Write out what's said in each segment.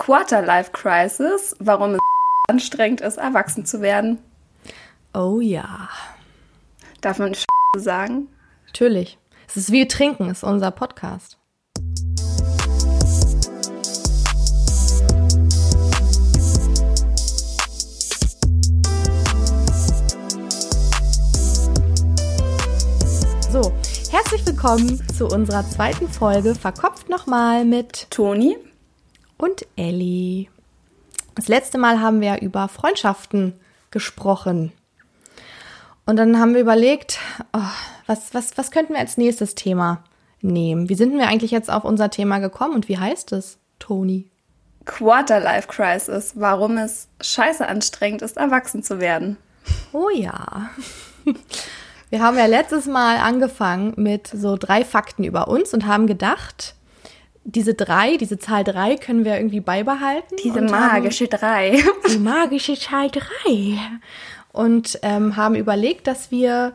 Quarter-Life Crisis, warum es anstrengend ist, erwachsen zu werden. Oh ja. Darf man sagen? Natürlich. Es ist wie Trinken, ist unser Podcast. So, herzlich willkommen zu unserer zweiten Folge Verkopft nochmal mit Toni und Ellie. Das letzte Mal haben wir über Freundschaften gesprochen. Und dann haben wir überlegt, oh, was, was, was könnten wir als nächstes Thema nehmen? Wie sind wir eigentlich jetzt auf unser Thema gekommen und wie heißt es, Toni? Quarter-Life Crisis, warum es scheiße anstrengend ist, erwachsen zu werden. Oh ja. Wir haben ja letztes Mal angefangen mit so drei Fakten über uns und haben gedacht, diese drei, diese Zahl drei können wir irgendwie beibehalten. Diese magische haben, drei. Die magische Zahl drei. Und ähm, haben überlegt, dass wir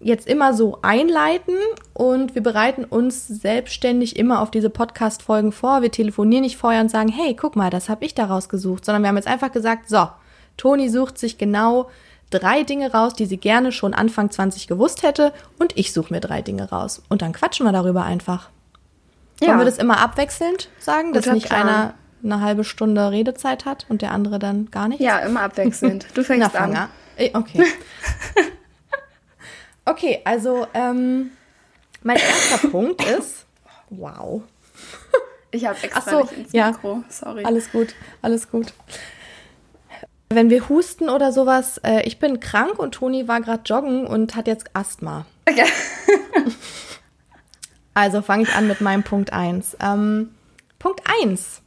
jetzt immer so einleiten und wir bereiten uns selbstständig immer auf diese Podcast-Folgen vor. Wir telefonieren nicht vorher und sagen, hey, guck mal, das habe ich daraus gesucht, sondern wir haben jetzt einfach gesagt, so, Toni sucht sich genau drei Dinge raus, die sie gerne schon Anfang 20 gewusst hätte und ich suche mir drei Dinge raus. Und dann quatschen wir darüber einfach. Ja. Wollen wir das immer abwechselnd sagen, dass nicht Plan. einer eine halbe Stunde Redezeit hat und der andere dann gar nicht? Ja, immer abwechselnd. Du fängst Na, an. Okay. okay, also ähm, mein erster Punkt ist, wow. Ich habe extra Ach so, nicht ins Mikro, ja, sorry. Alles gut, alles gut. Wenn wir husten oder sowas, äh, ich bin krank und Toni war gerade joggen und hat jetzt Asthma. Okay. Also fange ich an mit meinem Punkt 1. Ähm, Punkt 1.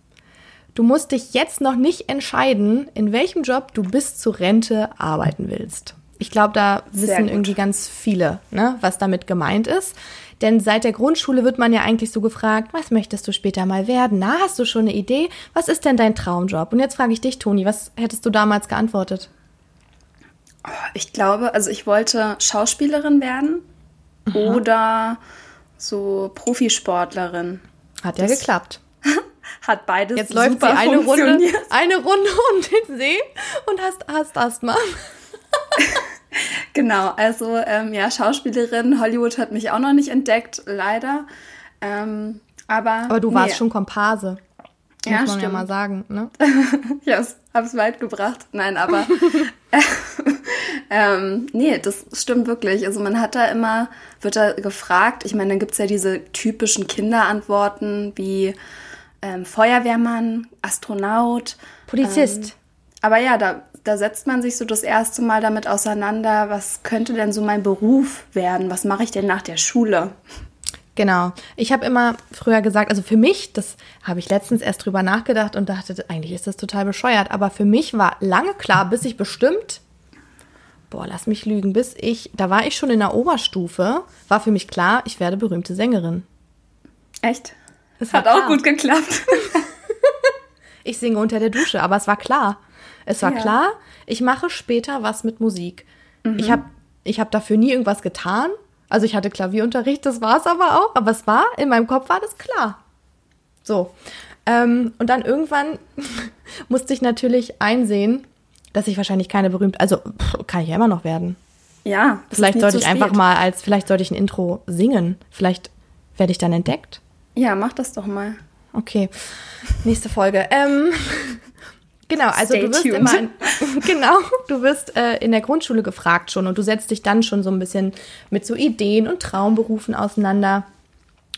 Du musst dich jetzt noch nicht entscheiden, in welchem Job du bis zur Rente arbeiten willst. Ich glaube, da wissen irgendwie ganz viele, ne, was damit gemeint ist. Denn seit der Grundschule wird man ja eigentlich so gefragt, was möchtest du später mal werden? Na, hast du schon eine Idee? Was ist denn dein Traumjob? Und jetzt frage ich dich, Toni, was hättest du damals geantwortet? Oh, ich glaube, also ich wollte Schauspielerin werden mhm. oder so Profisportlerin. Hat ja das geklappt. hat beides Jetzt läuft sie eine Runde, eine Runde um den See und hast, hast Asthma. genau, also ähm, ja, Schauspielerin, Hollywood hat mich auch noch nicht entdeckt, leider. Ähm, aber, aber du warst schon Komparse. Muss ja, man stimmt. ja mal sagen, ne? ja, hab's weit gebracht. Nein, aber ähm, nee, das stimmt wirklich. Also man hat da immer, wird da gefragt, ich meine, dann gibt's ja diese typischen Kinderantworten wie ähm, Feuerwehrmann, Astronaut. Polizist. Ähm, aber ja, da da setzt man sich so das erste Mal damit auseinander, was könnte denn so mein Beruf werden? Was mache ich denn nach der Schule? Genau. Ich habe immer früher gesagt, also für mich, das habe ich letztens erst drüber nachgedacht und dachte, eigentlich ist das total bescheuert, aber für mich war lange klar, bis ich bestimmt, boah, lass mich lügen, bis ich, da war ich schon in der Oberstufe, war für mich klar, ich werde berühmte Sängerin. Echt? Das hat auch gut geklappt. ich singe unter der Dusche, aber es war klar. Es war ja. klar, ich mache später was mit Musik. Mhm. Ich habe ich hab dafür nie irgendwas getan. Also ich hatte Klavierunterricht, das war es aber auch. Aber es war, in meinem Kopf war das klar. So. Ähm, und dann irgendwann musste ich natürlich einsehen, dass ich wahrscheinlich keine berühmte, also pff, kann ich ja immer noch werden. Ja. Vielleicht sollte ich einfach mal als, vielleicht sollte ich ein Intro singen. Vielleicht werde ich dann entdeckt. Ja, mach das doch mal. Okay. Nächste Folge. Ähm, Genau, also Stay du wirst tuned. immer, in, genau, du wirst äh, in der Grundschule gefragt schon und du setzt dich dann schon so ein bisschen mit so Ideen und Traumberufen auseinander.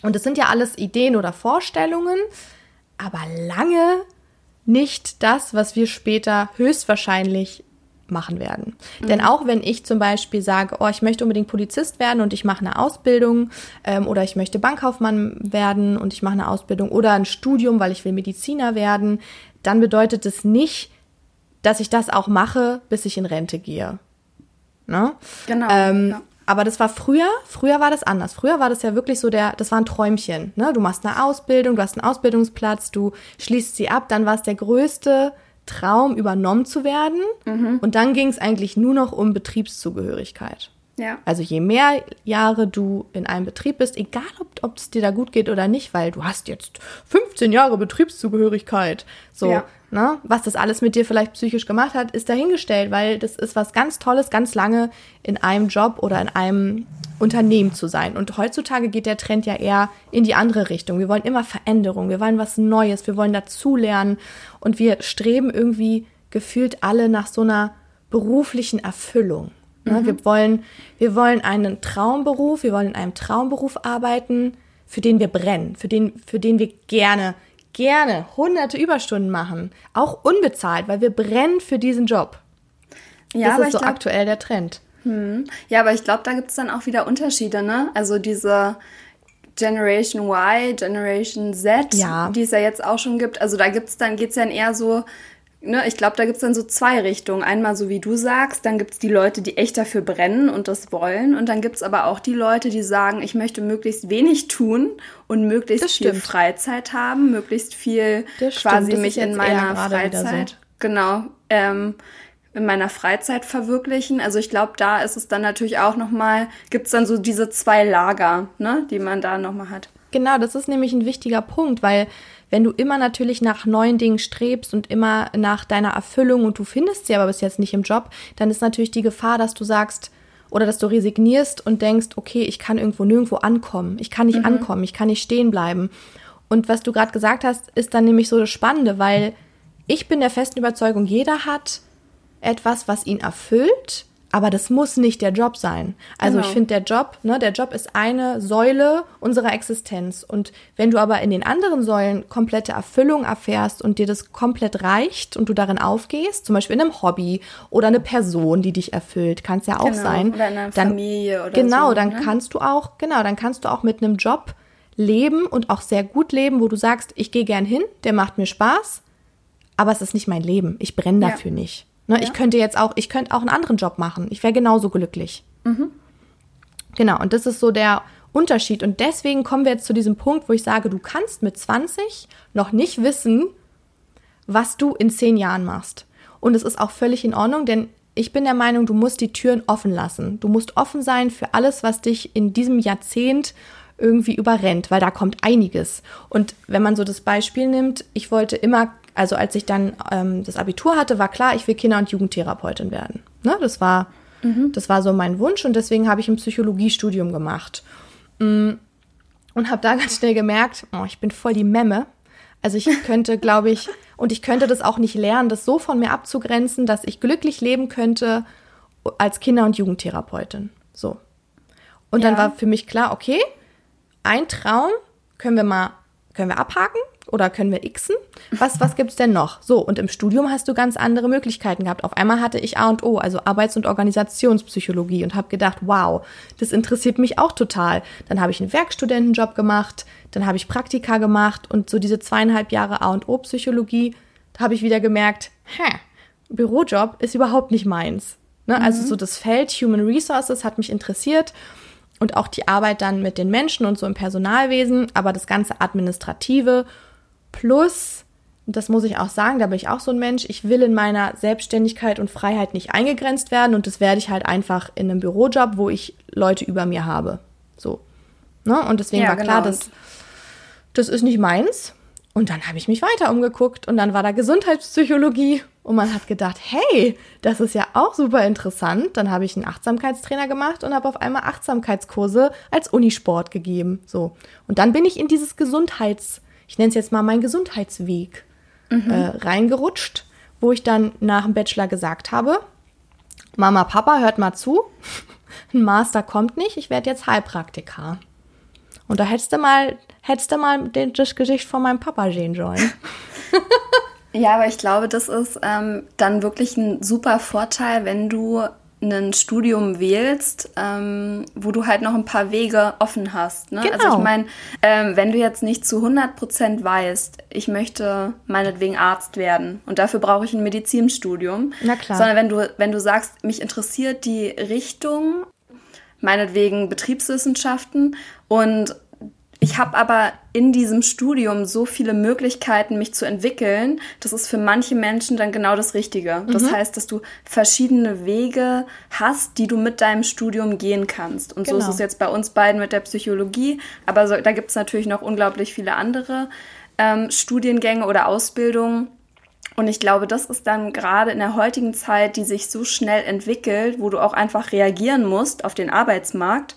Und es sind ja alles Ideen oder Vorstellungen, aber lange nicht das, was wir später höchstwahrscheinlich machen werden. Mhm. Denn auch wenn ich zum Beispiel sage, oh, ich möchte unbedingt Polizist werden und ich mache eine Ausbildung ähm, oder ich möchte Bankkaufmann werden und ich mache eine Ausbildung oder ein Studium, weil ich will Mediziner werden, dann bedeutet es nicht, dass ich das auch mache, bis ich in Rente gehe. Ne? Genau. Ähm, ja. Aber das war früher, früher war das anders. Früher war das ja wirklich so der, das war ein Träumchen. Ne? Du machst eine Ausbildung, du hast einen Ausbildungsplatz, du schließt sie ab, dann war es der größte Traum, übernommen zu werden. Mhm. Und dann ging es eigentlich nur noch um Betriebszugehörigkeit. Ja. Also je mehr Jahre du in einem Betrieb bist, egal ob es dir da gut geht oder nicht, weil du hast jetzt 15 Jahre Betriebszugehörigkeit. So, ja. ne? Was das alles mit dir vielleicht psychisch gemacht hat, ist dahingestellt, weil das ist was ganz Tolles, ganz lange in einem Job oder in einem Unternehmen zu sein. Und heutzutage geht der Trend ja eher in die andere Richtung. Wir wollen immer Veränderung, wir wollen was Neues, wir wollen dazulernen und wir streben irgendwie gefühlt alle nach so einer beruflichen Erfüllung. Ne? Mhm. Wir, wollen, wir wollen einen Traumberuf, wir wollen in einem Traumberuf arbeiten, für den wir brennen, für den, für den wir gerne, gerne hunderte Überstunden machen. Auch unbezahlt, weil wir brennen für diesen Job. Ja, das ist so glaub, aktuell der Trend. Hm. Ja, aber ich glaube, da gibt es dann auch wieder Unterschiede, ne? Also diese Generation Y, Generation Z, ja. die es ja jetzt auch schon gibt. Also da gibt's dann, geht's dann eher so ne, ich glaube, da gibt es dann so zwei Richtungen. Einmal so wie du sagst, dann gibt es die Leute, die echt dafür brennen und das wollen. Und dann gibt es aber auch die Leute, die sagen, ich möchte möglichst wenig tun und möglichst viel Freizeit haben, möglichst viel quasi mich in meiner Freizeit. So. Genau. Ähm, in meiner Freizeit verwirklichen. Also ich glaube, da ist es dann natürlich auch nochmal, gibt es dann so diese zwei Lager, ne, die man da nochmal hat. Genau, das ist nämlich ein wichtiger Punkt, weil wenn du immer natürlich nach neuen Dingen strebst und immer nach deiner Erfüllung und du findest sie aber bis jetzt nicht im Job, dann ist natürlich die Gefahr, dass du sagst oder dass du resignierst und denkst, okay, ich kann irgendwo nirgendwo ankommen. Ich kann nicht mhm. ankommen, ich kann nicht stehen bleiben. Und was du gerade gesagt hast, ist dann nämlich so das Spannende, weil ich bin der festen Überzeugung, jeder hat etwas, was ihn erfüllt aber das muss nicht der Job sein. Also genau. ich finde, der Job, ne, der Job ist eine Säule unserer Existenz. Und wenn du aber in den anderen Säulen komplette Erfüllung erfährst und dir das komplett reicht und du darin aufgehst, zum Beispiel in einem Hobby oder eine Person, die dich erfüllt, kann es ja auch genau. sein. Oder in einer dann, Familie oder Genau, so, dann ne? kannst du auch, genau, dann kannst du auch mit einem Job leben und auch sehr gut leben, wo du sagst, ich gehe gern hin, der macht mir Spaß, aber es ist nicht mein Leben. Ich brenne dafür ja. nicht. Ne, ja. Ich könnte jetzt auch, ich könnte auch einen anderen Job machen. Ich wäre genauso glücklich. Mhm. Genau, und das ist so der Unterschied. Und deswegen kommen wir jetzt zu diesem Punkt, wo ich sage, du kannst mit 20 noch nicht wissen, was du in zehn Jahren machst. Und es ist auch völlig in Ordnung, denn ich bin der Meinung, du musst die Türen offen lassen. Du musst offen sein für alles, was dich in diesem Jahrzehnt irgendwie überrennt, weil da kommt einiges. Und wenn man so das Beispiel nimmt, ich wollte immer also als ich dann ähm, das Abitur hatte, war klar, ich will Kinder- und Jugendtherapeutin werden. Ne? Das war, mhm. das war so mein Wunsch und deswegen habe ich ein Psychologiestudium gemacht. Mm, und habe da ganz schnell gemerkt, oh, ich bin voll die Memme. Also ich könnte, glaube ich, und ich könnte das auch nicht lernen, das so von mir abzugrenzen, dass ich glücklich leben könnte als Kinder- und Jugendtherapeutin. So. Und ja. dann war für mich klar, okay, ein Traum können wir mal, können wir abhaken oder können wir xen? Was, was gibt's denn noch? So, und im Studium hast du ganz andere Möglichkeiten gehabt. Auf einmal hatte ich A und O, also Arbeits- und Organisationspsychologie und habe gedacht, wow, das interessiert mich auch total. Dann habe ich einen Werkstudentenjob gemacht, dann habe ich Praktika gemacht und so diese zweieinhalb Jahre A und O Psychologie, da habe ich wieder gemerkt, hä, Bürojob ist überhaupt nicht meins. Ne? Also mhm. Also so das Feld Human Resources hat mich interessiert und auch die Arbeit dann mit den Menschen und so im Personalwesen, aber das ganze Administrative Plus, das muss ich auch sagen, da bin ich auch so ein Mensch, ich will in meiner Selbstständigkeit und Freiheit nicht eingegrenzt werden und das werde ich halt einfach in einem Bürojob, wo ich Leute über mir habe. So. Ne? Und deswegen ja, war klar, genau. dass das ist nicht meins. Und dann habe ich mich weiter umgeguckt und dann war da Gesundheitspsychologie und man hat gedacht, hey, das ist ja auch super interessant. Dann habe ich einen Achtsamkeitstrainer gemacht und habe auf einmal Achtsamkeitskurse als Unisport gegeben. So. Und dann bin ich in dieses Gesundheits ich nenne es jetzt mal mein Gesundheitsweg, mhm. äh, reingerutscht, wo ich dann nach dem Bachelor gesagt habe, Mama, Papa, hört mal zu, ein Master kommt nicht, ich werde jetzt Heilpraktiker. Und da hättest du mal, hättest du mal den, das Gesicht von meinem Papa sehen sollen. ja, aber ich glaube, das ist ähm, dann wirklich ein super Vorteil, wenn du ein Studium wählst, ähm, wo du halt noch ein paar Wege offen hast. Ne? Genau. Also ich genau. meine, ähm, wenn du jetzt nicht zu 100 Prozent weißt, ich möchte meinetwegen Arzt werden und dafür brauche ich ein Medizinstudium, Na klar. sondern wenn du, wenn du sagst, mich interessiert die Richtung, meinetwegen Betriebswissenschaften und ich habe aber in diesem Studium so viele Möglichkeiten, mich zu entwickeln. Das ist für manche Menschen dann genau das Richtige. Das mhm. heißt, dass du verschiedene Wege hast, die du mit deinem Studium gehen kannst. Und genau. so ist genau. es jetzt bei uns beiden mit der Psychologie. Aber so, da gibt es natürlich noch unglaublich viele andere ähm, Studiengänge oder Ausbildungen. Und ich glaube, das ist dann gerade in der heutigen Zeit, die sich so schnell entwickelt, wo du auch einfach reagieren musst auf den Arbeitsmarkt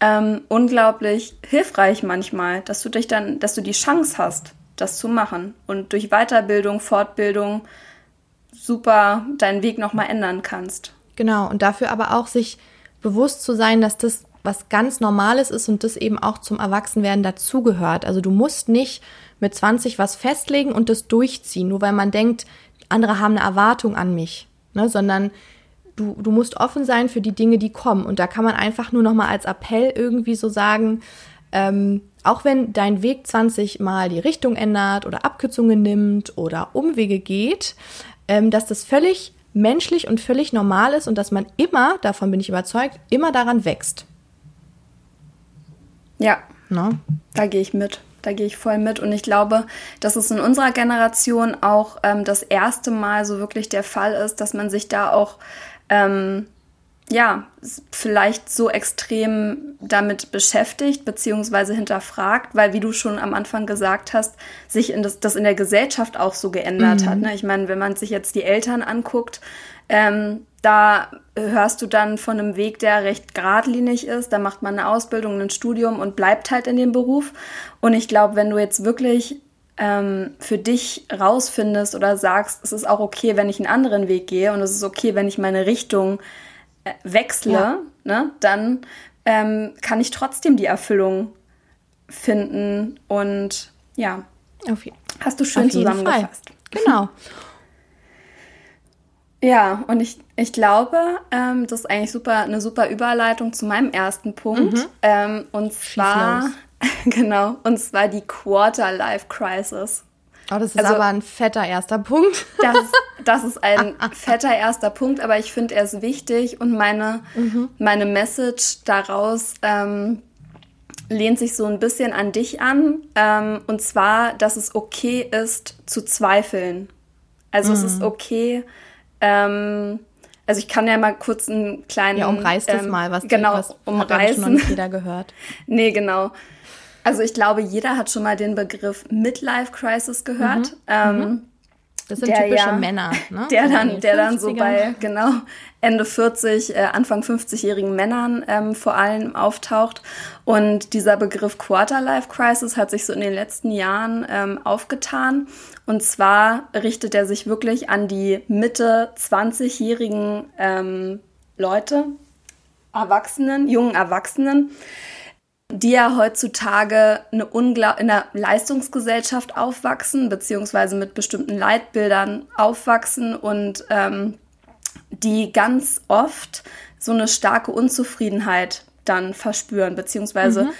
ähm, unglaublich hilfreich manchmal, dass du dich dann, dass du die Chance hast, das zu machen und durch Weiterbildung, Fortbildung super deinen Weg nochmal ändern kannst. Genau, und dafür aber auch sich bewusst zu sein, dass das was ganz Normales ist und das eben auch zum Erwachsenwerden dazugehört. Also du musst nicht mit 20 was festlegen und das durchziehen, nur weil man denkt, andere haben eine Erwartung an mich, ne? sondern du, du musst offen sein für die Dinge, die kommen. Und da kann man einfach nur noch mal als Appell irgendwie so sagen, ähm, auch wenn dein Weg 20 Mal die Richtung ändert oder Abkürzungen nimmt oder Umwege geht, ähm, dass das völlig menschlich und völlig normal ist und dass man immer, davon bin ich überzeugt, immer daran wächst. Ja, no? da gehe ich mit. Da gehe ich voll mit. Und ich glaube, dass es in unserer Generation auch ähm, das erste Mal so wirklich der Fall ist, dass man sich da auch ähm, ja, vielleicht so extrem damit beschäftigt beziehungsweise hinterfragt, weil wie du schon am Anfang gesagt hast, sich in das, das in der Gesellschaft auch so geändert mhm. hat. Ne? Ich meine, wenn man sich jetzt die Eltern anguckt, ähm, da hörst du dann von einem Weg, der recht geradlinig ist. Da macht man eine Ausbildung, ein Studium und bleibt halt in dem Beruf. Und ich glaube, wenn du jetzt wirklich ähm, für dich rausfindest oder sagst, es ist auch okay, wenn ich einen anderen Weg gehe und es ist okay, wenn ich meine Richtung äh, wechsle, ja. ne, dann ähm, kann ich trotzdem die Erfüllung finden und ja, auf, hast du schön zusammengefasst. Fall. Genau. Ja, und ich, ich glaube, ähm, das ist eigentlich super, eine super Überleitung zu meinem ersten Punkt. Mhm. Ähm, und zwar genau, und zwar die Quarter Life Crisis. Oh, das ist also, aber ein fetter erster Punkt. das, das ist ein fetter erster Punkt, aber ich finde, er ist wichtig und meine, mhm. meine Message daraus ähm, lehnt sich so ein bisschen an dich an. Ähm, und zwar, dass es okay ist, zu zweifeln. Also mhm. es ist mhm. okay, ähm, also ich kann ja mal kurz einen kleinen. Ja, umreißt ähm, es mal, was genau, was umreißen. Hat noch nicht jeder gehört. nee, genau. Also ich glaube, jeder hat schon mal den Begriff Midlife Crisis gehört. Mhm. Ähm, mhm. das sind typische ja, Männer, ne? Der dann, der dann so bei genau Ende 40, äh, Anfang 50-jährigen Männern ähm, vor allem auftaucht. Und dieser Begriff Quarter-Life Crisis hat sich so in den letzten Jahren ähm, aufgetan. Und zwar richtet er sich wirklich an die Mitte 20-jährigen ähm, Leute, Erwachsenen, jungen Erwachsenen, die ja heutzutage eine Ungla in einer Leistungsgesellschaft aufwachsen, beziehungsweise mit bestimmten Leitbildern aufwachsen und ähm, die ganz oft so eine starke Unzufriedenheit dann verspüren, beziehungsweise mhm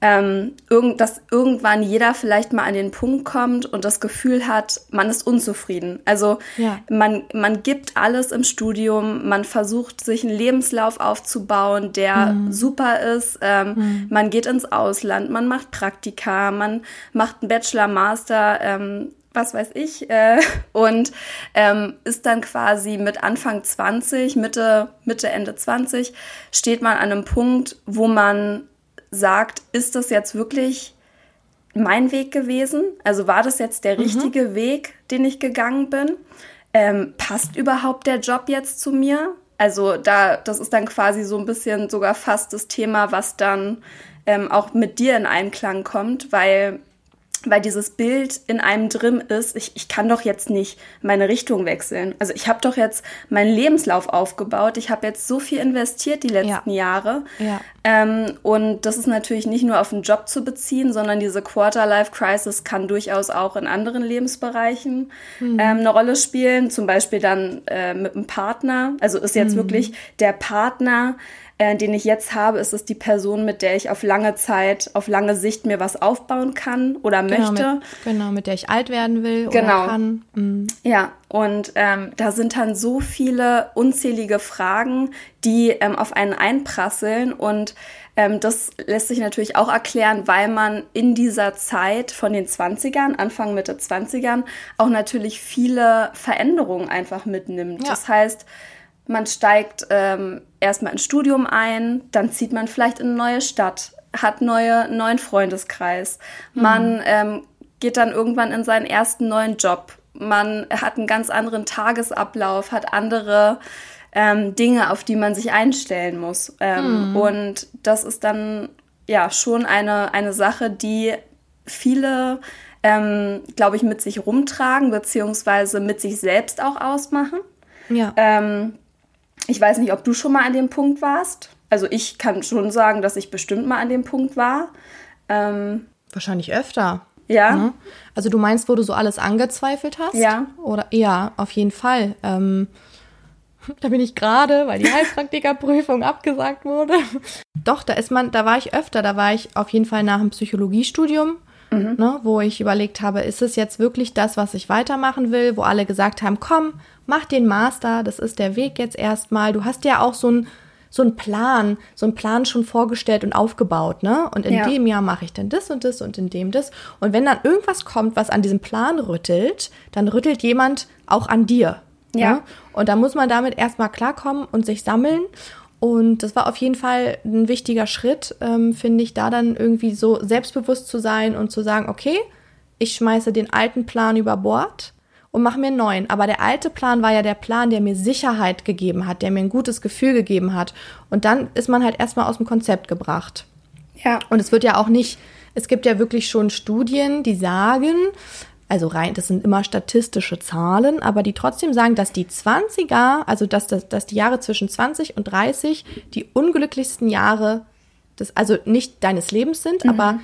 ähm, irgend, dass irgendwann jeder vielleicht mal an den Punkt kommt und das Gefühl hat, man ist unzufrieden. Also ja. man, man gibt alles im Studium, man versucht sich einen Lebenslauf aufzubauen, der mhm. super ist. Ähm, mhm. Man geht ins Ausland, man macht Praktika, man macht einen Bachelor, Master. Ähm, was weiß ich, äh, und ähm, ist dann quasi mit Anfang 20, Mitte, Mitte, Ende 20, steht man an einem Punkt, wo man sagt, ist das jetzt wirklich mein Weg gewesen? Also war das jetzt der mhm. richtige mhm. Weg, den ich gegangen bin? Ähm, passt überhaupt der Job jetzt zu mir? Also da, das ist dann quasi so ein bisschen sogar fast das Thema, was dann ähm, auch mit dir in Einklang kommt, weil weil dieses Bild in einem drin ist, ich, ich kann doch jetzt nicht meine Richtung wechseln. Also ich habe doch jetzt meinen Lebenslauf aufgebaut, ich habe jetzt so viel investiert die letzten ja. Jahre. Ja. Ähm, und das ist natürlich nicht nur auf den Job zu beziehen, sondern diese Quarter-Life-Crisis kann durchaus auch in anderen Lebensbereichen mhm. ähm, eine Rolle spielen, zum Beispiel dann äh, mit einem Partner. Also ist jetzt mhm. wirklich der Partner, äh, den ich jetzt habe, ist es die Person, mit der ich auf lange Zeit, auf lange Sicht mir was aufbauen kann oder genau, möchte. Mit, genau, mit der ich alt werden will genau. oder kann. Mhm. Ja, und ähm, da sind dann so viele unzählige Fragen, die ähm, auf einen einprasseln und Ähm, das lässt sich natürlich auch erklären, weil man in dieser Zeit von den 20ern, Anfang, Mitte 20ern, auch natürlich viele Veränderungen einfach mitnimmt. Ja. Das heißt, man steigt ähm, erstmal ins Studium ein, dann zieht man vielleicht in eine neue Stadt, hat neue, neuen Freundeskreis. Mhm. Man ähm, geht dann irgendwann in seinen ersten neuen Job. Man hat einen ganz anderen Tagesablauf, hat andere ähm, Dinge, auf die man sich einstellen muss. Ähm, mhm. Und das ist dann ja schon eine, eine Sache, die viele, ähm, glaube ich, mit sich rumtragen, beziehungsweise mit sich selbst auch ausmachen. Ja. Ähm, ich weiß nicht, ob du schon mal an dem Punkt warst. Also ich kann schon sagen, dass ich bestimmt mal an dem Punkt war. Ähm, Wahrscheinlich öfter. Ja. Ne? Also du meinst, wo du so alles angezweifelt hast? Ja. Oder ja, auf jeden Fall. Ähm, Da bin ich gerade, weil die Heilpraktikerprüfung abgesagt wurde. Doch, da ist man, da war ich öfter, da war ich auf jeden Fall nach dem Psychologiestudium, mhm. ne, wo ich überlegt habe, ist es jetzt wirklich das, was ich weitermachen will, wo alle gesagt haben, komm, mach den Master, das ist der Weg jetzt erstmal. Du hast ja auch so ein so einen Plan, so einen Plan schon vorgestellt und aufgebaut, ne? Und in ja. dem Jahr mache ich dann das und das und in dem das. Und wenn dann irgendwas kommt, was an diesem Plan rüttelt, dann rüttelt jemand auch an dir. Ja. ja? Und da muss man damit erstmal klarkommen und sich sammeln. Und das war auf jeden Fall ein wichtiger Schritt, ähm, finde ich, da dann irgendwie so selbstbewusst zu sein und zu sagen, okay, ich schmeiße den alten Plan über Bord und mache mir einen neuen. Aber der alte Plan war ja der Plan, der mir Sicherheit gegeben hat, der mir ein gutes Gefühl gegeben hat. Und dann ist man halt erstmal aus dem Konzept gebracht. Ja. Und es wird ja auch nicht, es gibt ja wirklich schon Studien, die sagen, also rein, das sind immer statistische Zahlen, aber die trotzdem sagen, dass die 20er, also dass, dass, dass die Jahre zwischen 20 und 30 die unglücklichsten Jahre des, also nicht deines Lebens sind, mhm. aber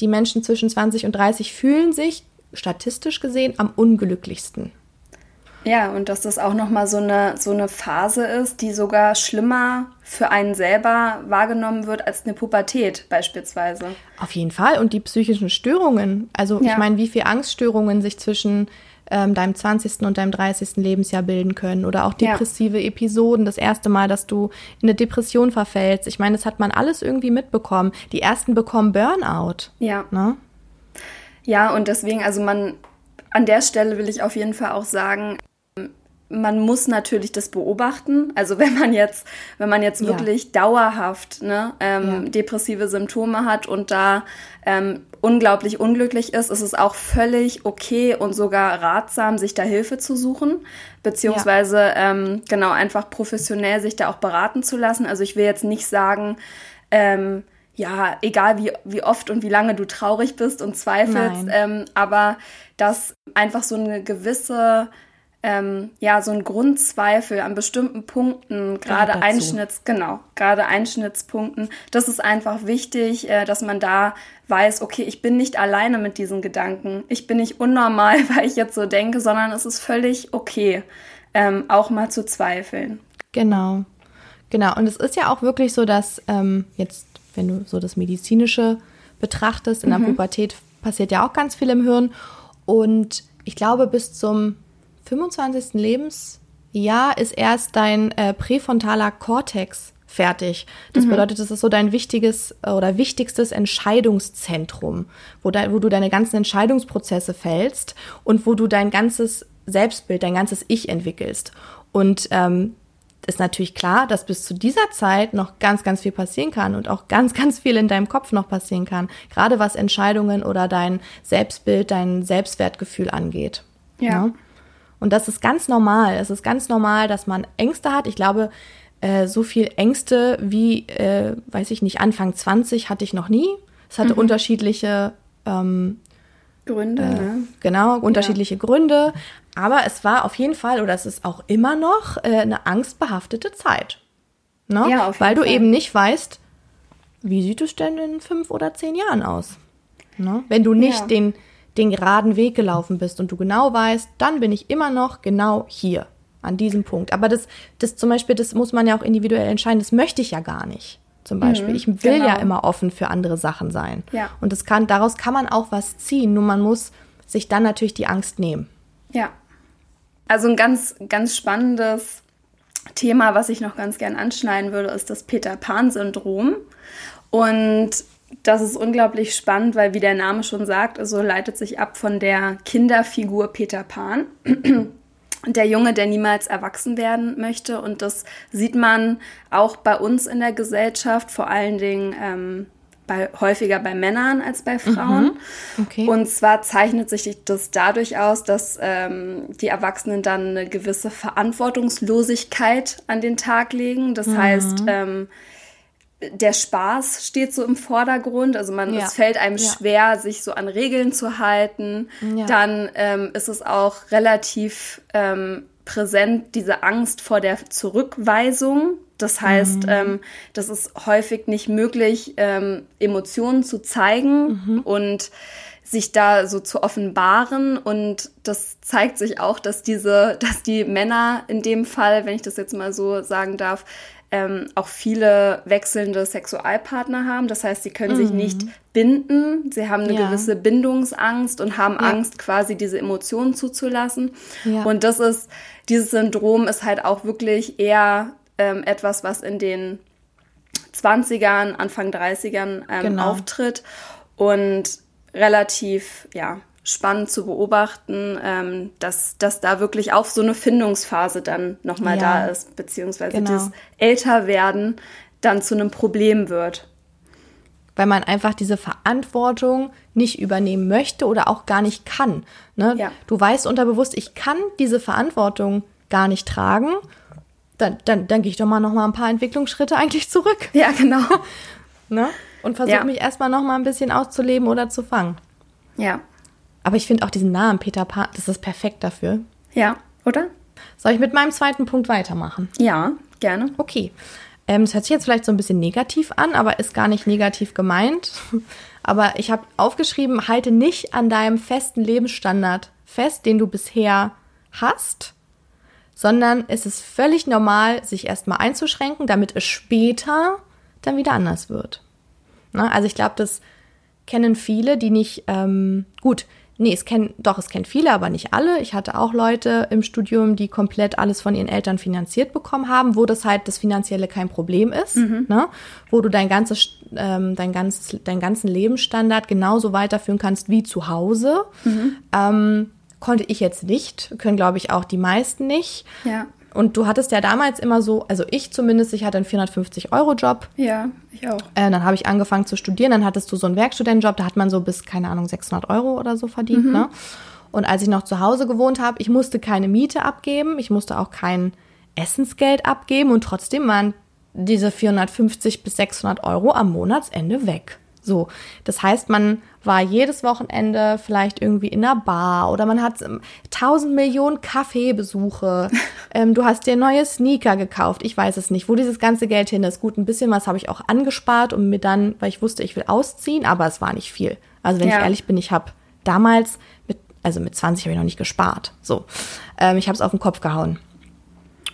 die Menschen zwischen 20 und 30 fühlen sich statistisch gesehen am unglücklichsten. Ja, und dass das auch nochmal so eine, so eine Phase ist, die sogar schlimmer für einen selber wahrgenommen wird als eine Pubertät beispielsweise. Auf jeden Fall. Und die psychischen Störungen. Also ja. ich meine, wie viele Angststörungen sich zwischen ähm, deinem 20. und deinem 30. Lebensjahr bilden können. Oder auch depressive ja. Episoden. Das erste Mal, dass du in eine Depression verfällst. Ich meine, das hat man alles irgendwie mitbekommen. Die ersten bekommen Burnout. Ja. Ne? Ja, und deswegen, also man, an der Stelle will ich auf jeden Fall auch sagen, man muss natürlich das beobachten. Also wenn man jetzt, wenn man jetzt wirklich ja. dauerhaft ne, ähm, ja. depressive Symptome hat und da ähm, unglaublich unglücklich ist, ist es auch völlig okay und sogar ratsam, sich da Hilfe zu suchen, beziehungsweise ja. ähm, genau einfach professionell sich da auch beraten zu lassen. Also ich will jetzt nicht sagen, ähm, ja, egal wie, wie oft und wie lange du traurig bist und zweifelst, ähm, aber dass einfach so eine gewisse ähm, ja, so ein Grundzweifel an bestimmten Punkten, gerade Einschnitts, genau, gerade Einschnittspunkten. Das ist einfach wichtig, äh, dass man da weiß, okay, ich bin nicht alleine mit diesen Gedanken. Ich bin nicht unnormal, weil ich jetzt so denke, sondern es ist völlig okay, ähm, auch mal zu zweifeln. Genau. Genau. Und es ist ja auch wirklich so, dass ähm, jetzt, wenn du so das Medizinische betrachtest, in der mhm. Pubertät passiert ja auch ganz viel im Hirn. Und ich glaube, bis zum 25. Lebensjahr ist erst dein äh, präfrontaler Kortex fertig. Das mhm. bedeutet, das ist so dein wichtiges äh, oder wichtigstes Entscheidungszentrum, wo, de, wo du deine ganzen Entscheidungsprozesse fällst und wo du dein ganzes Selbstbild, dein ganzes Ich entwickelst. Und ähm, ist natürlich klar, dass bis zu dieser Zeit noch ganz, ganz viel passieren kann und auch ganz, ganz viel in deinem Kopf noch passieren kann, gerade was Entscheidungen oder dein Selbstbild, dein Selbstwertgefühl angeht. Ja. ja? Und das ist ganz normal. Es ist ganz normal, dass man Ängste hat. Ich glaube, äh, so viel Ängste wie, äh, weiß ich nicht, Anfang 20 hatte ich noch nie. Es hatte mhm. unterschiedliche ähm, Gründe. Äh, ne? Genau, unterschiedliche ja. Gründe. Aber es war auf jeden Fall, oder es ist auch immer noch, äh, eine angstbehaftete Zeit. Ne? Ja, Weil du Fall. eben nicht weißt, wie sieht es denn in fünf oder zehn Jahren aus? Ne? Wenn du nicht ja. den den geraden Weg gelaufen bist und du genau weißt, dann bin ich immer noch genau hier, an diesem Punkt. Aber das, das zum Beispiel, das muss man ja auch individuell entscheiden, das möchte ich ja gar nicht. Zum Beispiel. Mhm, ich will genau. ja immer offen für andere Sachen sein. Ja. Und das kann, daraus kann man auch was ziehen, nur man muss sich dann natürlich die Angst nehmen. Ja. Also ein ganz, ganz spannendes Thema, was ich noch ganz gern anschneiden würde, ist das Peter Pan-Syndrom. Und das ist unglaublich spannend, weil wie der Name schon sagt, also leitet sich ab von der Kinderfigur Peter Pan. Der Junge, der niemals erwachsen werden möchte. Und das sieht man auch bei uns in der Gesellschaft, vor allen Dingen ähm, bei, häufiger bei Männern als bei Frauen. Mhm. Okay. Und zwar zeichnet sich das dadurch aus, dass ähm, die Erwachsenen dann eine gewisse Verantwortungslosigkeit an den Tag legen. Das mhm. heißt, ähm, der Spaß steht so im Vordergrund. Also man, ja. es fällt einem ja. schwer, sich so an Regeln zu halten. Ja. Dann ähm, ist es auch relativ ähm, präsent, diese Angst vor der Zurückweisung. Das heißt, mhm. ähm, das ist häufig nicht möglich, ähm, Emotionen zu zeigen mhm. und sich da so zu offenbaren. Und das zeigt sich auch, dass diese, dass die Männer in dem Fall, wenn ich das jetzt mal so sagen darf, ähm, auch viele wechselnde Sexualpartner haben. Das heißt, sie können mhm. sich nicht binden. Sie haben eine ja. gewisse Bindungsangst und haben ja. Angst, quasi diese Emotionen zuzulassen. Ja. Und das ist, dieses Syndrom ist halt auch wirklich eher ähm, etwas, was in den 20ern, Anfang 30ern ähm, genau. auftritt und relativ, ja, spannend zu beobachten, ähm, dass, dass da wirklich auch so eine Findungsphase dann nochmal ja, da ist, beziehungsweise genau. das Älterwerden dann zu einem Problem wird. Weil man einfach diese Verantwortung nicht übernehmen möchte oder auch gar nicht kann. Ne? Ja. Du weißt unterbewusst, ich kann diese Verantwortung gar nicht tragen. Dann, dann, dann gehe ich doch mal noch mal ein paar Entwicklungsschritte eigentlich zurück. Ja, genau. ne? Und versuche ja. mich erstmal noch mal ein bisschen auszuleben oder zu fangen. Ja, aber ich finde auch diesen Namen Peter Pan, das ist perfekt dafür. Ja, oder? Soll ich mit meinem zweiten Punkt weitermachen? Ja, gerne. Okay. Ähm, das hört sich jetzt vielleicht so ein bisschen negativ an, aber ist gar nicht negativ gemeint. Aber ich habe aufgeschrieben, halte nicht an deinem festen Lebensstandard fest, den du bisher hast, sondern es ist völlig normal, sich erstmal einzuschränken, damit es später dann wieder anders wird. Na, also ich glaube, das kennen viele, die nicht, ähm, gut, Nee, es kennen, doch, es kennt viele, aber nicht alle. Ich hatte auch Leute im Studium, die komplett alles von ihren Eltern finanziert bekommen haben, wo das halt das Finanzielle kein Problem ist, mhm. ne? wo du dein ganzes, ähm, dein ganzes, deinen ganzen Lebensstandard genauso weiterführen kannst wie zu Hause. Mhm. Ähm, konnte ich jetzt nicht, können glaube ich auch die meisten nicht. Ja. Und du hattest ja damals immer so, also ich zumindest, ich hatte einen 450-Euro-Job. Ja, ich auch. Äh, dann habe ich angefangen zu studieren, dann hattest du so einen Werkstudentenjob, da hat man so bis, keine Ahnung, 600 Euro oder so verdient. Mhm. Ne? Und als ich noch zu Hause gewohnt habe, ich musste keine Miete abgeben, ich musste auch kein Essensgeld abgeben und trotzdem waren diese 450 bis 600 Euro am Monatsende weg. So, das heißt, man war jedes Wochenende vielleicht irgendwie in einer Bar oder man hat ähm, tausend Millionen Kaffeebesuche. ähm, du hast dir neue Sneaker gekauft. Ich weiß es nicht, wo dieses ganze Geld hin ist. Gut, ein bisschen was habe ich auch angespart und mir dann, weil ich wusste, ich will ausziehen, aber es war nicht viel. Also wenn ja. ich ehrlich bin, ich habe damals mit, also mit 20 habe ich noch nicht gespart. So, ähm, ich habe es auf den Kopf gehauen.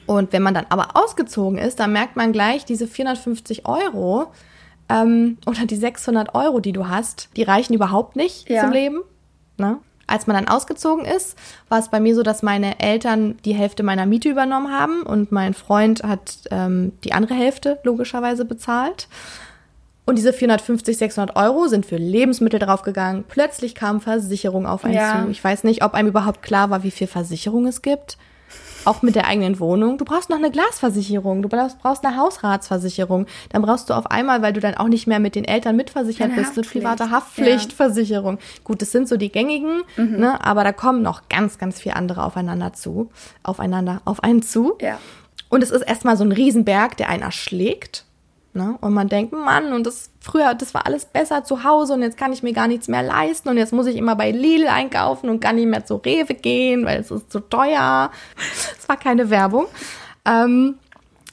Und wenn man dann aber ausgezogen ist, dann merkt man gleich diese 450 Euro ähm, oder die 600 Euro, die du hast, die reichen überhaupt nicht ja. zum Leben. Ne? Als man dann ausgezogen ist, war es bei mir so, dass meine Eltern die Hälfte meiner Miete übernommen haben und mein Freund hat ähm, die andere Hälfte logischerweise bezahlt. Und diese 450, 600 Euro sind für Lebensmittel draufgegangen. Plötzlich kam Versicherung auf einen ja. zu. Ich weiß nicht, ob einem überhaupt klar war, wie viel Versicherung es gibt auch mit der eigenen Wohnung. Du brauchst noch eine Glasversicherung, du brauchst eine Hausratsversicherung. Dann brauchst du auf einmal, weil du dann auch nicht mehr mit den Eltern mitversichert eine bist, eine private Haftpflichtversicherung. Ja. Gut, das sind so die gängigen, mhm. ne? aber da kommen noch ganz, ganz viele andere aufeinander zu, aufeinander, auf einen zu. Ja. Und es ist erstmal so ein Riesenberg, der einen erschlägt. Ne? Und man denkt, Mann, und das früher, das war alles besser zu Hause und jetzt kann ich mir gar nichts mehr leisten und jetzt muss ich immer bei Lidl einkaufen und kann nicht mehr zu Rewe gehen, weil es ist zu teuer. Es war keine Werbung. Ähm,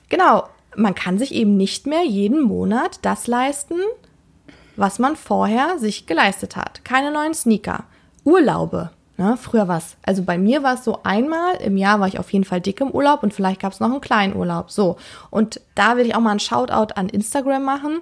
genau, man kann sich eben nicht mehr jeden Monat das leisten, was man vorher sich geleistet hat. Keine neuen Sneaker. Urlaube Ne? Früher war es, also bei mir war es so einmal im Jahr war ich auf jeden Fall dick im Urlaub und vielleicht gab es noch einen kleinen Urlaub. So. Und da will ich auch mal ein Shoutout an Instagram machen.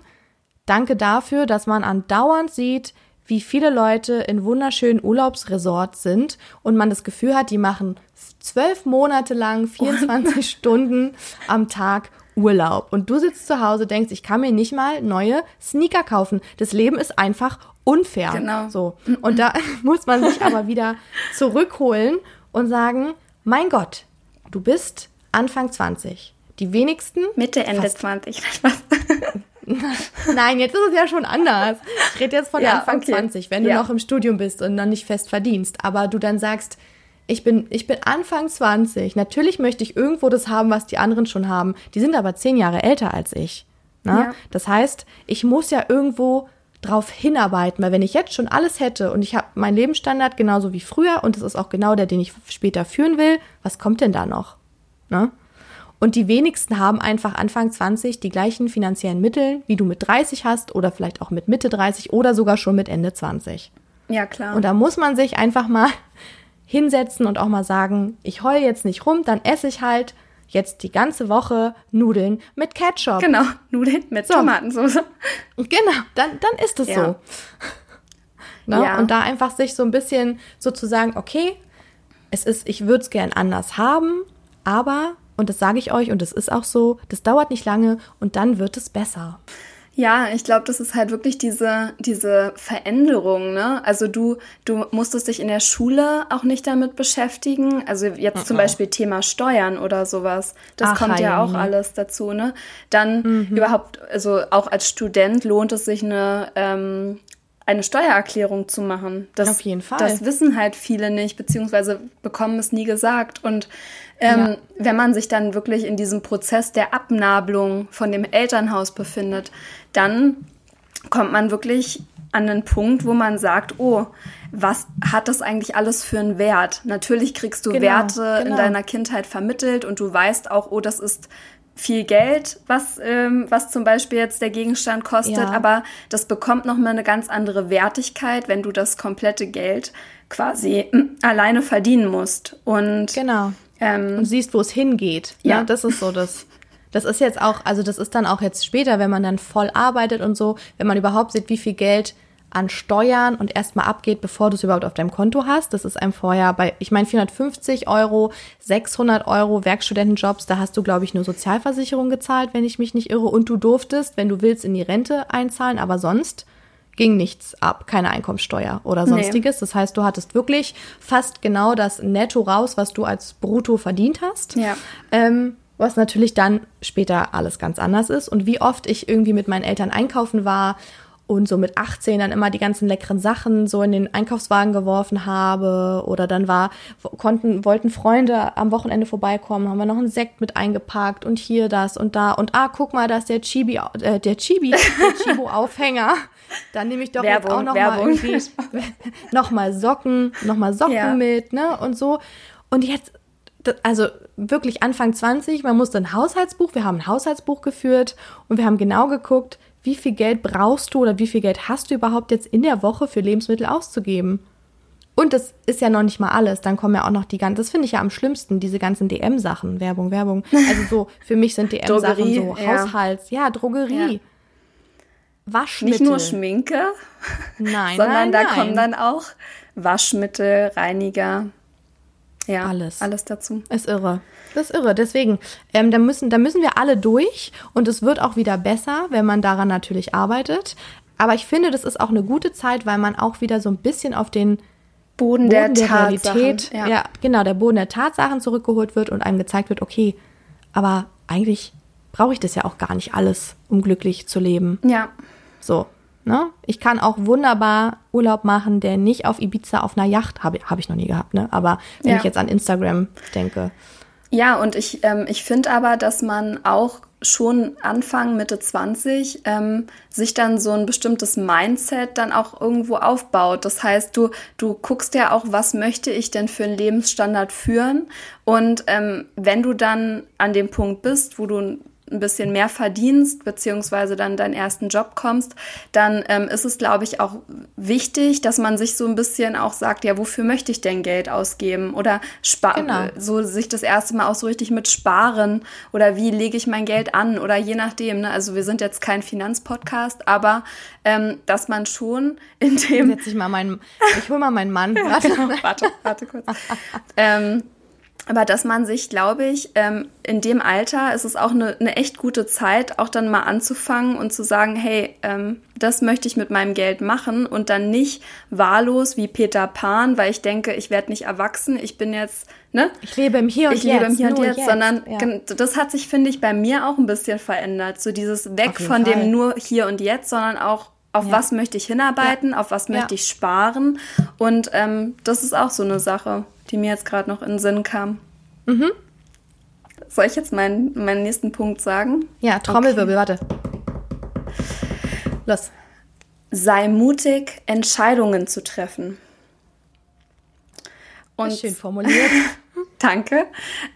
Danke dafür, dass man andauernd sieht, wie viele Leute in wunderschönen Urlaubsresorts sind und man das Gefühl hat, die machen zwölf Monate lang 24 Stunden am Tag Urlaub und du sitzt zu Hause, denkst, ich kann mir nicht mal neue Sneaker kaufen. Das Leben ist einfach unfair. Genau. So. Und da muss man sich aber wieder zurückholen und sagen, mein Gott, du bist Anfang 20. Die wenigsten. Mitte, Ende 20. Nein, jetzt ist es ja schon anders. Ich rede jetzt von ja, Anfang okay. 20, wenn du ja. noch im Studium bist und noch nicht fest verdienst. Aber du dann sagst, ich bin, ich bin Anfang 20. Natürlich möchte ich irgendwo das haben, was die anderen schon haben. Die sind aber zehn Jahre älter als ich. Ne? Ja. Das heißt, ich muss ja irgendwo drauf hinarbeiten, weil wenn ich jetzt schon alles hätte und ich habe meinen Lebensstandard genauso wie früher und das ist auch genau der, den ich später führen will, was kommt denn da noch? Ne? Und die wenigsten haben einfach Anfang 20 die gleichen finanziellen Mittel, wie du mit 30 hast oder vielleicht auch mit Mitte 30 oder sogar schon mit Ende 20. Ja, klar. Und da muss man sich einfach mal hinsetzen und auch mal sagen, ich heule jetzt nicht rum, dann esse ich halt jetzt die ganze Woche Nudeln mit Ketchup. Genau, Nudeln mit so. Tomatensauce. Genau, dann, dann ist es ja. so. ne? ja. Und da einfach sich so ein bisschen so zu sagen, okay, es ist, ich würde es gern anders haben, aber, und das sage ich euch, und es ist auch so, das dauert nicht lange und dann wird es besser. Ja, ich glaube, das ist halt wirklich diese, diese Veränderung, ne? Also du, du musstest dich in der Schule auch nicht damit beschäftigen. Also jetzt zum Beispiel Thema Steuern oder sowas. Das Ach, kommt ja auch alles dazu, ne? Dann mhm. überhaupt, also auch als Student lohnt es sich eine, ähm, eine Steuererklärung zu machen. Das, Auf jeden Fall. Das wissen halt viele nicht, beziehungsweise bekommen es nie gesagt. Und ähm, ja. Wenn man sich dann wirklich in diesem Prozess der Abnabelung von dem Elternhaus befindet, dann kommt man wirklich an einen Punkt, wo man sagt, oh, was hat das eigentlich alles für einen Wert? Natürlich kriegst du genau, Werte genau. in deiner Kindheit vermittelt und du weißt auch, oh, das ist viel Geld, was, ähm, was zum Beispiel jetzt der Gegenstand kostet, ja. aber das bekommt nochmal eine ganz andere Wertigkeit, wenn du das komplette Geld quasi alleine verdienen musst. Und genau. Ähm, und siehst, wo es hingeht. Ne? Ja. Ne? Das ist so das. Das ist jetzt auch, also das ist dann auch jetzt später, wenn man dann voll arbeitet und so, wenn man überhaupt sieht, wie viel Geld an Steuern und erstmal abgeht, bevor du es überhaupt auf deinem Konto hast. Das ist einem vorher bei, ich meine, 450 Euro, 600 Euro Werkstudentenjobs, da hast du, glaube ich, nur Sozialversicherung gezahlt, wenn ich mich nicht irre. Und du durftest, wenn du willst, in die Rente einzahlen, aber sonst ging nichts ab, keine Einkommensteuer oder sonstiges. Nee. Das heißt, du hattest wirklich fast genau das Netto raus, was du als Brutto verdient hast. Ja. Ähm, was natürlich dann später alles ganz anders ist. Und wie oft ich irgendwie mit meinen Eltern einkaufen war und so mit 18 dann immer die ganzen leckeren Sachen so in den Einkaufswagen geworfen habe oder dann war konnten wollten Freunde am Wochenende vorbeikommen, haben wir noch einen Sekt mit eingepackt und hier das und da und ah guck mal, da ist der Chibi äh, der Chibi der Chibo Aufhänger. Dann nehme ich doch Werbung, jetzt auch noch Werbung. mal irgendwie noch mal Socken, noch mal Socken ja. mit, ne und so und jetzt also wirklich Anfang 20, man musste ein Haushaltsbuch, wir haben ein Haushaltsbuch geführt und wir haben genau geguckt, wie viel Geld brauchst du oder wie viel Geld hast du überhaupt jetzt in der Woche für Lebensmittel auszugeben? Und das ist ja noch nicht mal alles. Dann kommen ja auch noch die ganzen, das finde ich ja am schlimmsten, diese ganzen DM-Sachen, Werbung, Werbung. Also so, für mich sind DM-Sachen so ja. Haushalts, ja, Drogerie. Ja. Waschmittel. Nicht nur Schminke, nein, sondern nein, da nein. kommen dann auch Waschmittel, Reiniger, ja, alles. Alles dazu. Ist irre. Das ist irre. Deswegen, ähm, da, müssen, da müssen wir alle durch und es wird auch wieder besser, wenn man daran natürlich arbeitet. Aber ich finde, das ist auch eine gute Zeit, weil man auch wieder so ein bisschen auf den Boden, Boden der, der Realität, ja. ja, genau, der Boden der Tatsachen zurückgeholt wird und einem gezeigt wird, okay, aber eigentlich brauche ich das ja auch gar nicht alles, um glücklich zu leben. Ja. So, Ne? Ich kann auch wunderbar Urlaub machen, der nicht auf Ibiza auf einer Yacht, habe hab ich noch nie gehabt, ne? aber wenn ja. ich jetzt an Instagram denke. Ja, und ich, ähm, ich finde aber, dass man auch schon Anfang, Mitte 20 ähm, sich dann so ein bestimmtes Mindset dann auch irgendwo aufbaut. Das heißt, du, du guckst ja auch, was möchte ich denn für einen Lebensstandard führen? Und ähm, wenn du dann an dem Punkt bist, wo du ein bisschen mehr verdienst, beziehungsweise dann deinen ersten Job kommst, dann ähm, ist es, glaube ich, auch wichtig, dass man sich so ein bisschen auch sagt, ja, wofür möchte ich denn Geld ausgeben? Oder genau. so sich das erste Mal auch so richtig mit sparen oder wie lege ich mein Geld an oder je nachdem. Ne? Also wir sind jetzt kein Finanzpodcast, aber ähm, dass man schon in dem. Setz ich mal meinen, ich hol mal meinen Mann. Warte, genau, warte, warte kurz. ähm, aber dass man sich, glaube ich, ähm, in dem Alter ist es auch eine, eine echt gute Zeit, auch dann mal anzufangen und zu sagen, hey, ähm, das möchte ich mit meinem Geld machen und dann nicht wahllos wie Peter Pan, weil ich denke, ich werde nicht erwachsen, ich bin jetzt, ne? Ich lebe im Hier und ich Jetzt. Ich lebe im Hier und Jetzt, jetzt, sondern ja. das hat sich, finde ich, bei mir auch ein bisschen verändert. So dieses Weg von Fall. dem nur Hier und Jetzt, sondern auch auf ja. was möchte ich hinarbeiten, ja. auf was möchte ich sparen. Und ähm, das ist auch so eine Sache die mir jetzt gerade noch in den Sinn kam. Mhm. Soll ich jetzt meinen, meinen nächsten Punkt sagen? Ja, Trommelwirbel, okay. warte. Los. Sei mutig, Entscheidungen zu treffen. Und schön formuliert. Danke.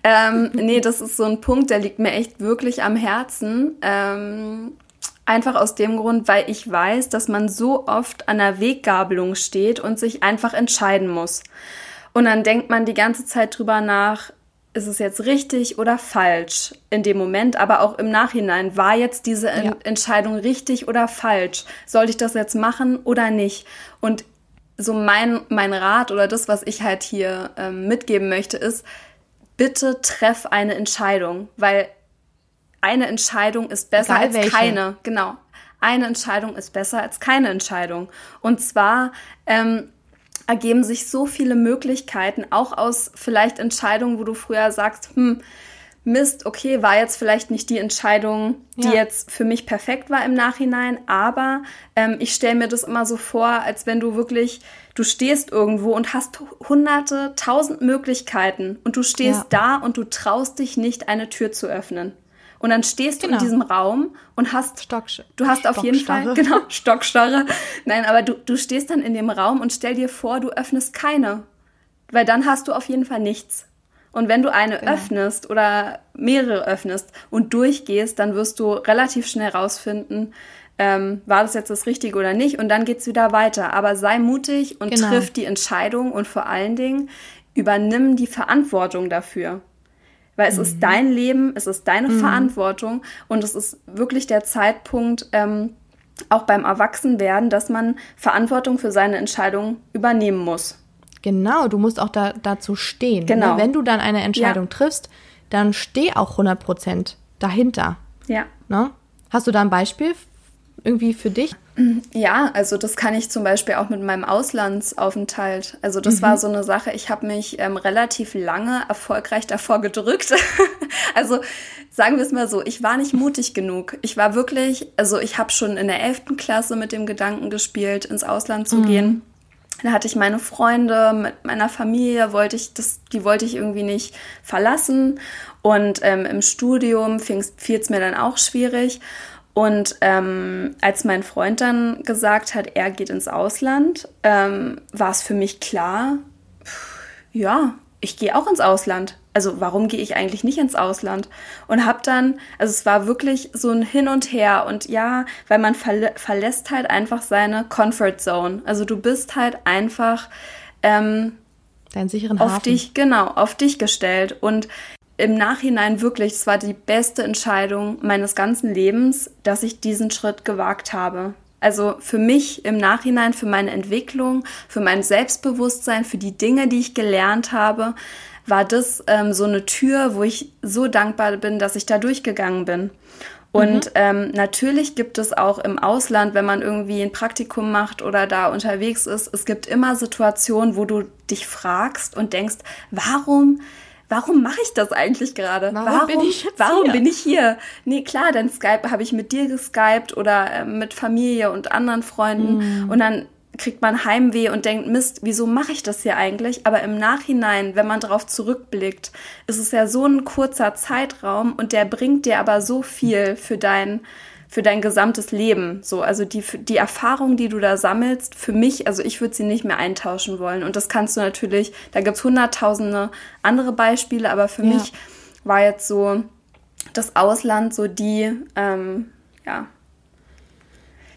Ähm, nee, das ist so ein Punkt, der liegt mir echt wirklich am Herzen. Ähm, einfach aus dem Grund, weil ich weiß, dass man so oft an der Weggabelung steht und sich einfach entscheiden muss. Und dann denkt man die ganze Zeit drüber nach, ist es jetzt richtig oder falsch in dem Moment, aber auch im Nachhinein. War jetzt diese ja. Entscheidung richtig oder falsch? Sollte ich das jetzt machen oder nicht? Und so mein, mein Rat oder das, was ich halt hier ähm, mitgeben möchte, ist, bitte treff eine Entscheidung, weil eine Entscheidung ist besser Egal als welche. keine. Genau. Eine Entscheidung ist besser als keine Entscheidung. Und zwar, ähm, ergeben sich so viele Möglichkeiten, auch aus vielleicht Entscheidungen, wo du früher sagst, hm, Mist, okay, war jetzt vielleicht nicht die Entscheidung, die ja. jetzt für mich perfekt war im Nachhinein, aber ähm, ich stelle mir das immer so vor, als wenn du wirklich, du stehst irgendwo und hast hunderte, tausend Möglichkeiten und du stehst ja. da und du traust dich nicht, eine Tür zu öffnen. Und dann stehst genau. du in genau. diesem Raum und hast, Stock, du hast auf jeden Fall, genau, Stockstarre. Nein, aber du, du stehst dann in dem Raum und stell dir vor, du öffnest keine. Weil dann hast du auf jeden Fall nichts. Und wenn du eine genau. öffnest oder mehrere öffnest und durchgehst, dann wirst du relativ schnell rausfinden, ähm, war das jetzt das Richtige oder nicht. Und dann geht's wieder weiter. Aber sei mutig und genau. triff die Entscheidung und vor allen Dingen übernimm die Verantwortung dafür. Weil es mhm. ist dein Leben, es ist deine mhm. Verantwortung und es ist wirklich der Zeitpunkt, ähm, auch beim Erwachsenwerden, dass man Verantwortung für seine Entscheidung übernehmen muss. Genau, du musst auch da, dazu stehen. Ne? Genau. Ne? Wenn du dann eine Entscheidung ja. triffst, dann steh auch 100 Prozent dahinter. Ja. Ne? Hast du da ein Beispiel irgendwie für dich? Ja, also das kann ich zum Beispiel auch mit meinem Auslandsaufenthalt. Also das mhm. war so eine Sache, ich habe mich ähm, relativ lange erfolgreich davor gedrückt. also sagen wir es mal so, ich war nicht mutig genug. Ich war wirklich, also ich habe schon in der 11. Klasse mit dem Gedanken gespielt, ins Ausland zu mhm. gehen. Da hatte ich meine Freunde, mit meiner Familie wollte ich das, die wollte ich irgendwie nicht verlassen. Und ähm, im Studium fiel es mir dann auch schwierig. Und ähm, als mein Freund dann gesagt hat, er geht ins Ausland, ähm, war es für mich klar, ja, ich gehe auch ins Ausland. Also warum gehe ich eigentlich nicht ins Ausland? Und habe dann, also es war wirklich so ein Hin und Her und ja, weil man verlä verlässt halt einfach seine Comfort Zone. Also du bist halt einfach ähm, deinen sicheren auf Hafen. dich genau auf dich gestellt und im Nachhinein wirklich, es war die beste Entscheidung meines ganzen Lebens, dass ich diesen Schritt gewagt habe. Also für mich im Nachhinein, für meine Entwicklung, für mein Selbstbewusstsein, für die Dinge, die ich gelernt habe, war das ähm, so eine Tür, wo ich so dankbar bin, dass ich da durchgegangen bin. Und mhm. ähm, natürlich gibt es auch im Ausland, wenn man irgendwie ein Praktikum macht oder da unterwegs ist, es gibt immer Situationen, wo du dich fragst und denkst, warum warum mache ich das eigentlich gerade? Warum, warum, bin ich jetzt Warum hier? bin ich hier? Nee, klar, dann Skype habe ich mit dir geskypt oder äh, mit Familie und anderen Freunden mm. und dann kriegt man Heimweh und denkt, Mist, wieso mache ich das hier eigentlich? Aber im Nachhinein, wenn man darauf zurückblickt, ist es ja so ein kurzer Zeitraum und der bringt dir aber so viel für dein für dein gesamtes Leben. So, also die, die Erfahrung, die du da sammelst, für mich, also ich würde sie nicht mehr eintauschen wollen. Und das kannst du natürlich, da gibt es hunderttausende andere Beispiele, aber für ja. mich war jetzt so das Ausland so die, ähm, ja,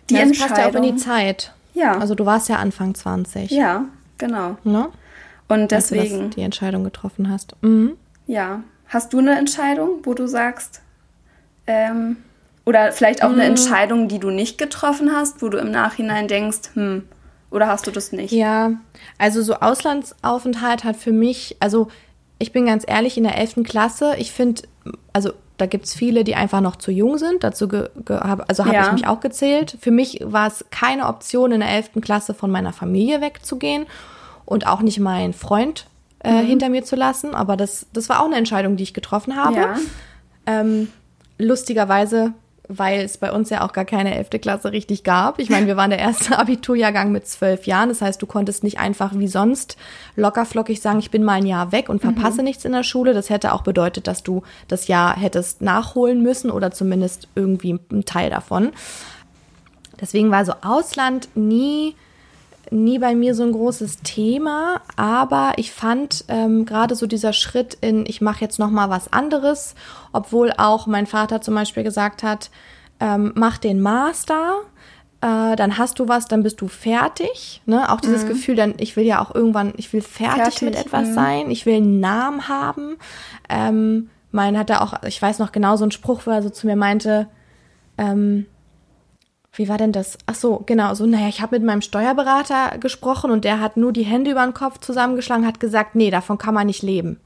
die ja, das Entscheidung. passt ja auch in die Zeit. Ja. Also du warst ja Anfang 20. Ja, genau. Ne? Und deswegen. Als du die Entscheidung getroffen hast. Mhm. Ja. Hast du eine Entscheidung, wo du sagst, ähm, oder vielleicht auch mhm. eine Entscheidung, die du nicht getroffen hast, wo du im Nachhinein denkst, hm, oder hast du das nicht? Ja, also so Auslandsaufenthalt hat für mich, also ich bin ganz ehrlich, in der 11. Klasse, ich finde, also da gibt es viele, die einfach noch zu jung sind. Dazu hab, also habe ja. ich mich auch gezählt. Für mich war es keine Option, in der 11. Klasse von meiner Familie wegzugehen und auch nicht meinen Freund äh, mhm. hinter mir zu lassen. Aber das, das war auch eine Entscheidung, die ich getroffen habe. Ja. Ähm, lustigerweise weil es bei uns ja auch gar keine elfte Klasse richtig gab. Ich meine, wir waren der erste Abiturjahrgang mit zwölf Jahren. Das heißt, du konntest nicht einfach wie sonst lockerflockig sagen, ich bin mal ein Jahr weg und verpasse mhm. nichts in der Schule. Das hätte auch bedeutet, dass du das Jahr hättest nachholen müssen oder zumindest irgendwie ein Teil davon. Deswegen war so Ausland nie nie bei mir so ein großes Thema, aber ich fand ähm, gerade so dieser Schritt in, ich mache jetzt noch mal was anderes, obwohl auch mein Vater zum Beispiel gesagt hat, ähm, mach den Master, äh, dann hast du was, dann bist du fertig. Ne? Auch dieses mhm. Gefühl, dann ich will ja auch irgendwann, ich will fertig, fertig mit etwas mh. sein, ich will einen Namen haben. Ähm, mein hat er auch, ich weiß noch genau so einen Spruch, wo er so zu mir meinte, ähm, wie war denn das? Ach so, genau, so, naja, ich habe mit meinem Steuerberater gesprochen und der hat nur die Hände über den Kopf zusammengeschlagen, hat gesagt, nee, davon kann man nicht leben.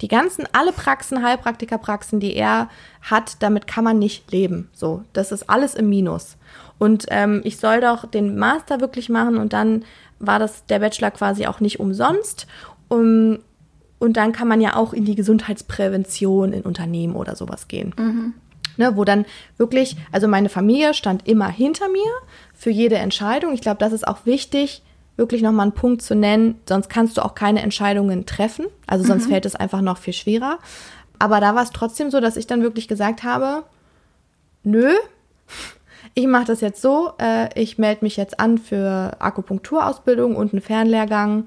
Die ganzen, alle Praxen, Heilpraktikerpraxen, die er hat, damit kann man nicht leben. So, das ist alles im Minus. Und ähm, ich soll doch den Master wirklich machen und dann war das der Bachelor quasi auch nicht umsonst. Um, und dann kann man ja auch in die Gesundheitsprävention in Unternehmen oder sowas gehen. Mhm ne, wo dann wirklich, also meine Familie stand immer hinter mir für jede Entscheidung. Ich glaube, das ist auch wichtig, wirklich nochmal einen Punkt zu nennen, sonst kannst du auch keine Entscheidungen treffen. Also sonst mhm. fällt es einfach noch viel schwerer. Aber da war es trotzdem so, dass ich dann wirklich gesagt habe, nö, ich mache das jetzt so, äh, ich melde mich jetzt an für Akupunkturausbildung und einen Fernlehrgang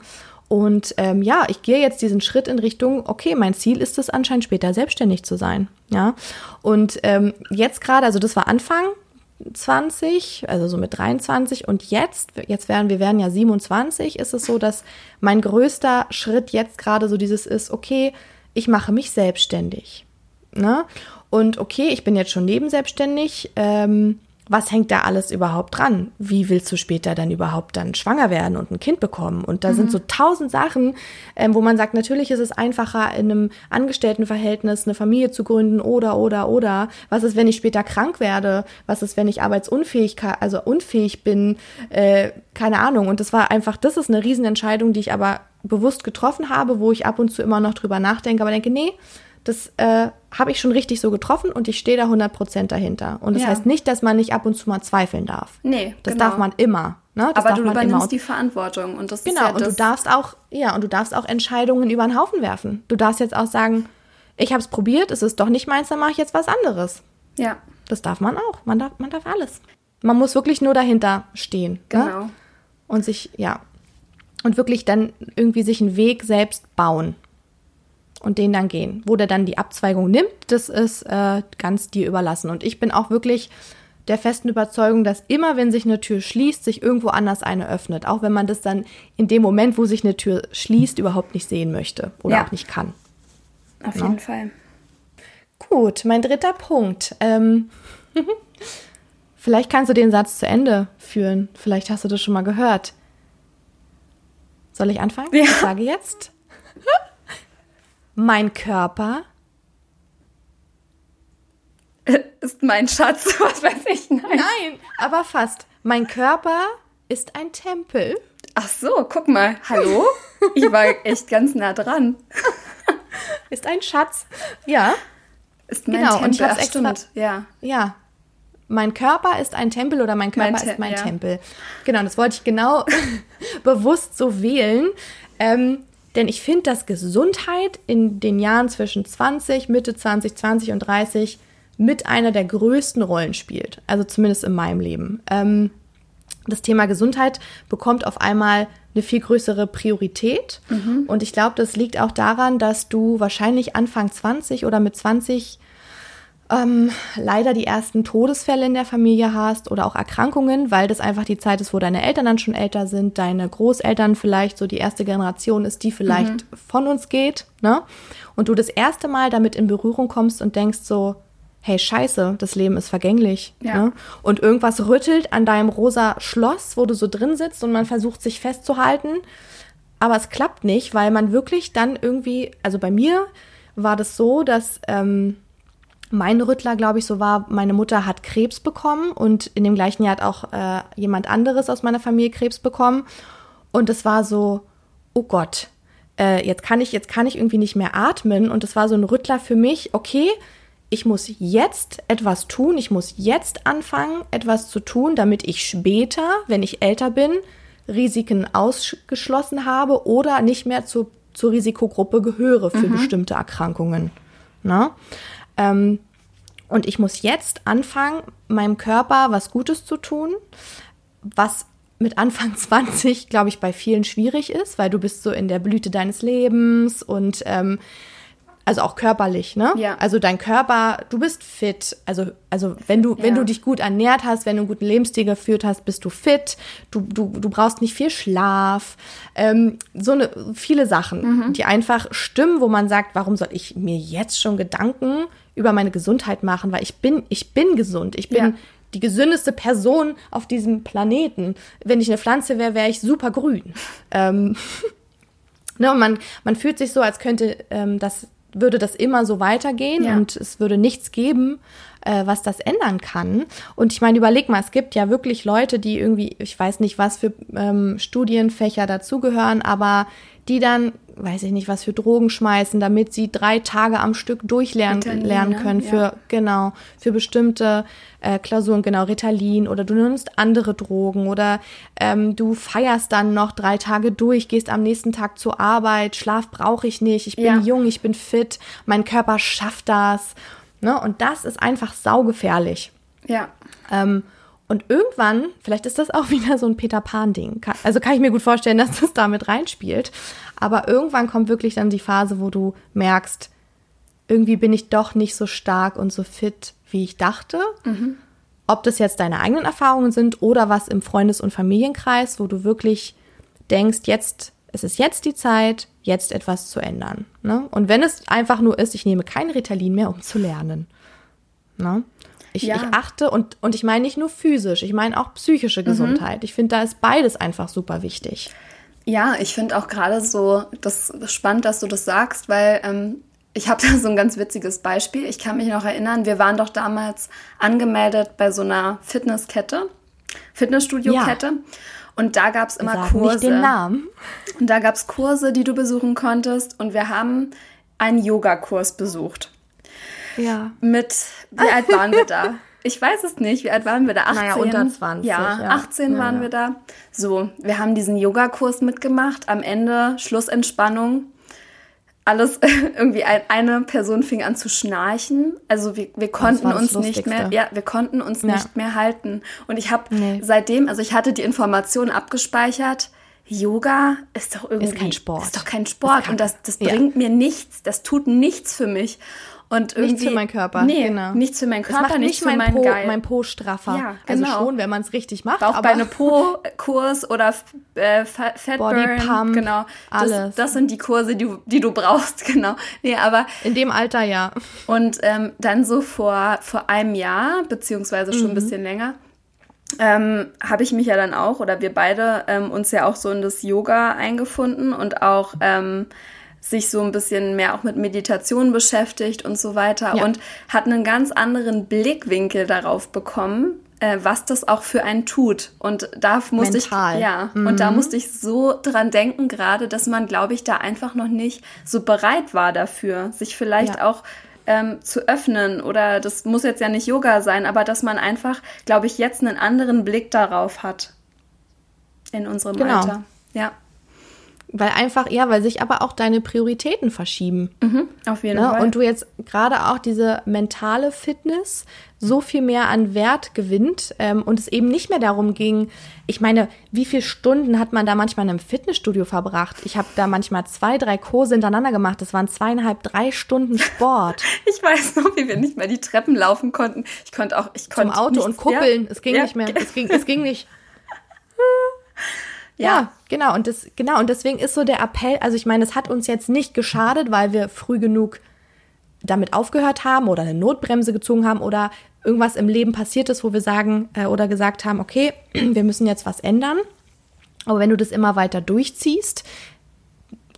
und ähm, ja, ich gehe jetzt diesen Schritt in Richtung, okay, mein Ziel ist es anscheinend später selbstständig zu sein. Ja. Und ähm, jetzt gerade, also das war Anfang 20, also so mit 23 und jetzt, jetzt werden wir werden ja 27, ist es so, dass mein größter Schritt jetzt gerade so dieses ist, okay, ich mache mich selbstständig. Ne? Und okay, ich bin jetzt schon nebenselbstständig. Ähm, was hängt da alles überhaupt dran? Wie willst du später dann überhaupt dann schwanger werden und ein Kind bekommen? Und da mhm. sind so tausend Sachen, ähm, wo man sagt, natürlich ist es einfacher, in einem Angestelltenverhältnis eine Familie zu gründen oder, oder, oder. Was ist, wenn ich später krank werde? Was ist, wenn ich arbeitsunfähig, also unfähig bin? Äh, keine Ahnung. Und das war einfach, das ist eine Riesenentscheidung, die ich aber bewusst getroffen habe, wo ich ab und zu immer noch drüber nachdenke, aber denke, nee, das äh, habe ich schon richtig so getroffen und ich stehe da 100% dahinter. Und das ja. heißt nicht, dass man nicht ab und zu mal zweifeln darf. Nee, Das genau. darf man immer. Ne? Das Aber du übernimmst die Verantwortung und das genau, ja und du darfst auch, ja, und du darfst auch Entscheidungen über den Haufen werfen. Du darfst jetzt auch sagen, ich habe es probiert, es ist doch nicht meins, dann mache ich jetzt was anderes. Ja. Das darf man auch. Man darf, man darf alles. Man muss wirklich nur dahinter stehen. Ne? Genau. Ne? Und sich, ja. Und wirklich dann irgendwie sich einen Weg selbst bauen und den dann gehen. Wo der dann die Abzweigung nimmt, das ist äh, ganz dir überlassen. Und ich bin auch wirklich der festen Überzeugung, dass immer, wenn sich eine Tür schließt, sich irgendwo anders eine öffnet. Auch wenn man das dann in dem Moment, wo sich eine Tür schließt, überhaupt nicht sehen möchte oder ja. auch nicht kann. Auf ja? jeden Fall. Gut, mein dritter Punkt. Ähm, vielleicht kannst du den Satz zu Ende führen. Vielleicht hast du das schon mal gehört. Soll ich anfangen? Ja. Ich sage jetzt. Mein Körper ist mein Schatz, was weiß ich. Nein. Nein, aber fast. Mein Körper ist ein Tempel. Ach so, guck mal. Hallo? Ich war echt ganz nah dran. Ist ein Schatz. Ja. Ist mein genau, Tempel. Und ich Ach, extra, stimmt. Ja. Ja. Mein Körper ist ein Tempel oder mein Körper mein ist mein ja. Tempel. Genau, das wollte ich genau bewusst so wählen. Ähm, denn ich finde, dass Gesundheit in den Jahren zwischen 20, Mitte 20, 20 und 30 mit einer der größten Rollen spielt. Also zumindest in meinem Leben. Ähm, das Thema Gesundheit bekommt auf einmal eine viel größere Priorität. Mhm. Und ich glaube, das liegt auch daran, dass du wahrscheinlich Anfang 20 oder mit 20 ähm, leider die ersten Todesfälle in der Familie hast oder auch Erkrankungen, weil das einfach die Zeit ist, wo deine Eltern dann schon älter sind, deine Großeltern vielleicht so die erste Generation ist, die vielleicht mhm. von uns geht, ne? Und du das erste Mal damit in Berührung kommst und denkst so, hey Scheiße, das Leben ist vergänglich. Ja. Ne? Und irgendwas rüttelt an deinem rosa Schloss, wo du so drin sitzt und man versucht sich festzuhalten. aber es klappt nicht, weil man wirklich dann irgendwie, also bei mir war das so, dass ähm, mein Rüttler, glaube ich, so war, meine Mutter hat Krebs bekommen und in dem gleichen Jahr hat auch äh, jemand anderes aus meiner Familie Krebs bekommen. Und es war so, oh Gott, äh, jetzt kann ich, jetzt kann ich irgendwie nicht mehr atmen. Und es war so ein Rüttler für mich, okay, ich muss jetzt etwas tun, ich muss jetzt anfangen, etwas zu tun, damit ich später, wenn ich älter bin, Risiken ausgeschlossen habe oder nicht mehr zu, zur Risikogruppe gehöre für mhm. bestimmte Erkrankungen. Na? Ähm, und ich muss jetzt anfangen, meinem Körper was Gutes zu tun, was mit Anfang 20, glaube ich, bei vielen schwierig ist, weil du bist so in der Blüte deines Lebens und ähm, also auch körperlich, ne? Ja. Also dein Körper, du bist fit. Also, also wenn du, ja. wenn du dich gut ernährt hast, wenn du einen guten Lebensstil geführt hast, bist du fit. Du, du, du brauchst nicht viel Schlaf. Ähm, so eine, viele Sachen, mhm. die einfach stimmen, wo man sagt, warum soll ich mir jetzt schon Gedanken über meine Gesundheit machen? Weil ich bin, ich bin gesund. Ich bin ja. die gesündeste Person auf diesem Planeten. Wenn ich eine Pflanze wäre, wäre ich super grün. ähm, ne, und man, man fühlt sich so, als könnte ähm, das würde das immer so weitergehen ja. und es würde nichts geben, äh, was das ändern kann. Und ich meine, überleg mal, es gibt ja wirklich Leute, die irgendwie, ich weiß nicht, was für ähm, Studienfächer dazugehören, aber die dann, weiß ich nicht, was für Drogen schmeißen, damit sie drei Tage am Stück durchlernen lernen können für, ja. genau, für bestimmte äh, Klausuren, genau, Ritalin oder du nimmst andere Drogen oder ähm, du feierst dann noch drei Tage durch, gehst am nächsten Tag zur Arbeit, Schlaf brauche ich nicht, ich bin ja. jung, ich bin fit, mein Körper schafft das. Ne? Und das ist einfach saugefährlich. Ja. Ähm, und irgendwann, vielleicht ist das auch wieder so ein Peter Pan-Ding. Also kann ich mir gut vorstellen, dass das damit reinspielt. Aber irgendwann kommt wirklich dann die Phase, wo du merkst, irgendwie bin ich doch nicht so stark und so fit, wie ich dachte. Mhm. Ob das jetzt deine eigenen Erfahrungen sind oder was im Freundes- und Familienkreis, wo du wirklich denkst, jetzt, es ist jetzt die Zeit, jetzt etwas zu ändern. Ne? Und wenn es einfach nur ist, ich nehme kein Ritalin mehr, um zu lernen. Ne? Ich, ja. ich achte und, und ich meine nicht nur physisch, ich meine auch psychische mhm. Gesundheit. Mhm. Ich finde, da ist beides einfach super wichtig. Ja, ich finde auch gerade so, das ist spannend, dass du das sagst, weil ähm, ich habe da so ein ganz witziges Beispiel. Ich kann mich noch erinnern, wir waren doch damals angemeldet bei so einer Fitnesskette, Fitnessstudio-Kette. Ja. Und da gab es immer Sag Kurse. Nicht den Namen. Und da gab es Kurse, die du besuchen konntest. Und wir haben einen Yogakurs besucht. Ja. Mit, wie alt waren wir da? Ich weiß es nicht. Wie alt waren wir da? 18? Naja, unter 20. Ja, ja. 18 ja, waren wir da. So, wir haben diesen Yogakurs mitgemacht. Am Ende Schlussentspannung alles irgendwie eine Person fing an zu schnarchen. Also wir, wir konnten uns nicht mehr, ja, wir konnten uns ja. nicht mehr halten. Und ich habe nee. seitdem, also ich hatte die Information abgespeichert. Yoga ist doch irgendwie ist kein Sport. Ist doch kein Sport und das, das bringt ja. mir nichts. Das tut nichts für mich. Und irgendwie, nichts für meinen Körper. Nee, genau. nichts für meinen Körper, macht nichts nicht für meinen Po, Geil. mein Po straffer. Ja, also genau. Also schon, wenn man es richtig macht. Auch bei einem Po-Kurs oder äh, Fat Body Pump, genau. Das, alles. das sind die Kurse, die, die du brauchst, genau. Nee, aber in dem Alter ja. Und ähm, dann so vor vor einem Jahr beziehungsweise schon mhm. ein bisschen länger. Ähm, habe ich mich ja dann auch oder wir beide ähm, uns ja auch so in das Yoga eingefunden und auch ähm, sich so ein bisschen mehr auch mit Meditation beschäftigt und so weiter ja. und hat einen ganz anderen Blickwinkel darauf bekommen, äh, was das auch für einen tut. Und da musste Mental. ich ja mhm. und da musste ich so dran denken gerade, dass man, glaube ich, da einfach noch nicht so bereit war dafür, sich vielleicht ja. auch ähm, zu öffnen oder das muss jetzt ja nicht Yoga sein, aber dass man einfach, glaube ich, jetzt einen anderen Blick darauf hat in unserem genau. Alter. Ja. Weil einfach, ja, weil sich aber auch deine Prioritäten verschieben. Mhm, auf jeden ne? Fall. Und du jetzt gerade auch diese mentale Fitness so viel mehr an Wert gewinnt ähm, und es eben nicht mehr darum ging, ich meine, wie viele Stunden hat man da manchmal in einem Fitnessstudio verbracht? Ich habe da manchmal zwei, drei Kurse hintereinander gemacht. Das waren zweieinhalb, drei Stunden Sport. ich weiß noch, wie wir nicht mehr die Treppen laufen konnten. Ich konnte auch, ich konnte Zum Auto und kuppeln. Ja, es ging ja, nicht mehr. Es ging, es ging nicht. Ja. genau. Und das, genau. Und deswegen ist so der Appell, also ich meine, es hat uns jetzt nicht geschadet, weil wir früh genug damit aufgehört haben oder eine Notbremse gezogen haben oder irgendwas im Leben passiert ist, wo wir sagen äh, oder gesagt haben, okay, wir müssen jetzt was ändern. Aber wenn du das immer weiter durchziehst,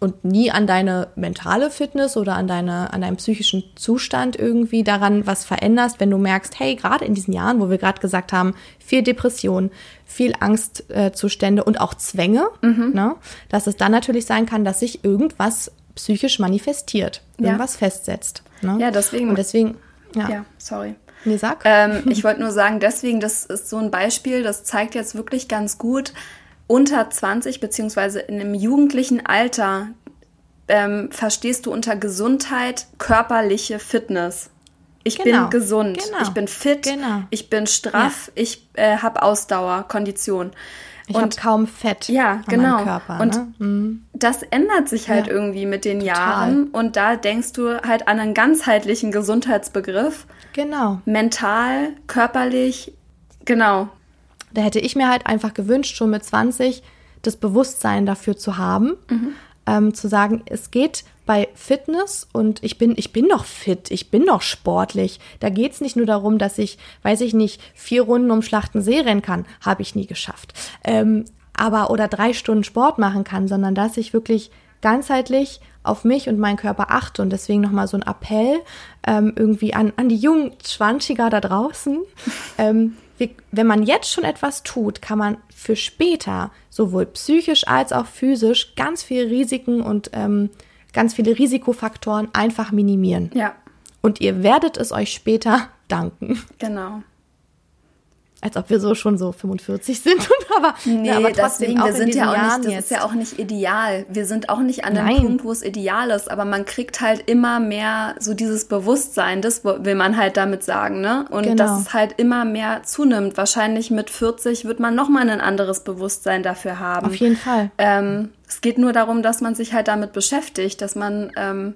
und nie an deine mentale Fitness oder an, deine, an deinen psychischen Zustand irgendwie daran was veränderst, wenn du merkst, hey, gerade in diesen Jahren, wo wir gerade gesagt haben, viel Depression, viel Angstzustände äh, und auch Zwänge, mhm. ne, dass es dann natürlich sein kann, dass sich irgendwas psychisch manifestiert, ja. irgendwas festsetzt. Ne? Ja, deswegen. Und deswegen, ja. ja sorry. Nee, sag. Ähm, ich wollte nur sagen, deswegen, das ist so ein Beispiel, das zeigt jetzt wirklich ganz gut, unter 20 beziehungsweise in einem jugendlichen Alter ähm, verstehst du unter Gesundheit körperliche Fitness. Ich genau. bin gesund, genau. ich bin fit, genau. ich bin straff, ja. ich äh, habe Ausdauer, Kondition. Ich habe kaum Fett ja, genau. Körper. Und ne? mhm. das ändert sich halt ja. irgendwie mit den Total. Jahren. Und da denkst du halt an einen ganzheitlichen Gesundheitsbegriff. Genau. Mental, körperlich, genau. Da hätte ich mir halt einfach gewünscht, schon mit 20 das Bewusstsein dafür zu haben, mhm. ähm, zu sagen, es geht bei Fitness und ich bin, ich bin doch fit, ich bin doch sportlich. Da geht es nicht nur darum, dass ich, weiß ich nicht, vier Runden um Schlachtensee rennen kann, habe ich nie geschafft. Ähm, aber oder drei Stunden Sport machen kann, sondern dass ich wirklich ganzheitlich auf mich und meinen Körper achte. Und deswegen nochmal so ein Appell ähm, irgendwie an, an die jungen Schwanziger da draußen. Ähm, wenn man jetzt schon etwas tut, kann man für später sowohl psychisch als auch physisch ganz viele Risiken und ähm, ganz viele Risikofaktoren einfach minimieren. Ja. Und ihr werdet es euch später danken. Genau als ob wir so schon so 45 sind, aber, nee, ja, aber trotzdem deswegen, wir sind ja auch Jahren nicht, das jetzt. ist ja auch nicht ideal. Wir sind auch nicht an dem Nein. Punkt, wo es ideal ist, aber man kriegt halt immer mehr so dieses Bewusstsein, das will man halt damit sagen, ne? Und genau. dass es halt immer mehr zunimmt. Wahrscheinlich mit 40 wird man nochmal ein anderes Bewusstsein dafür haben. Auf jeden Fall. Ähm, es geht nur darum, dass man sich halt damit beschäftigt, dass man ähm,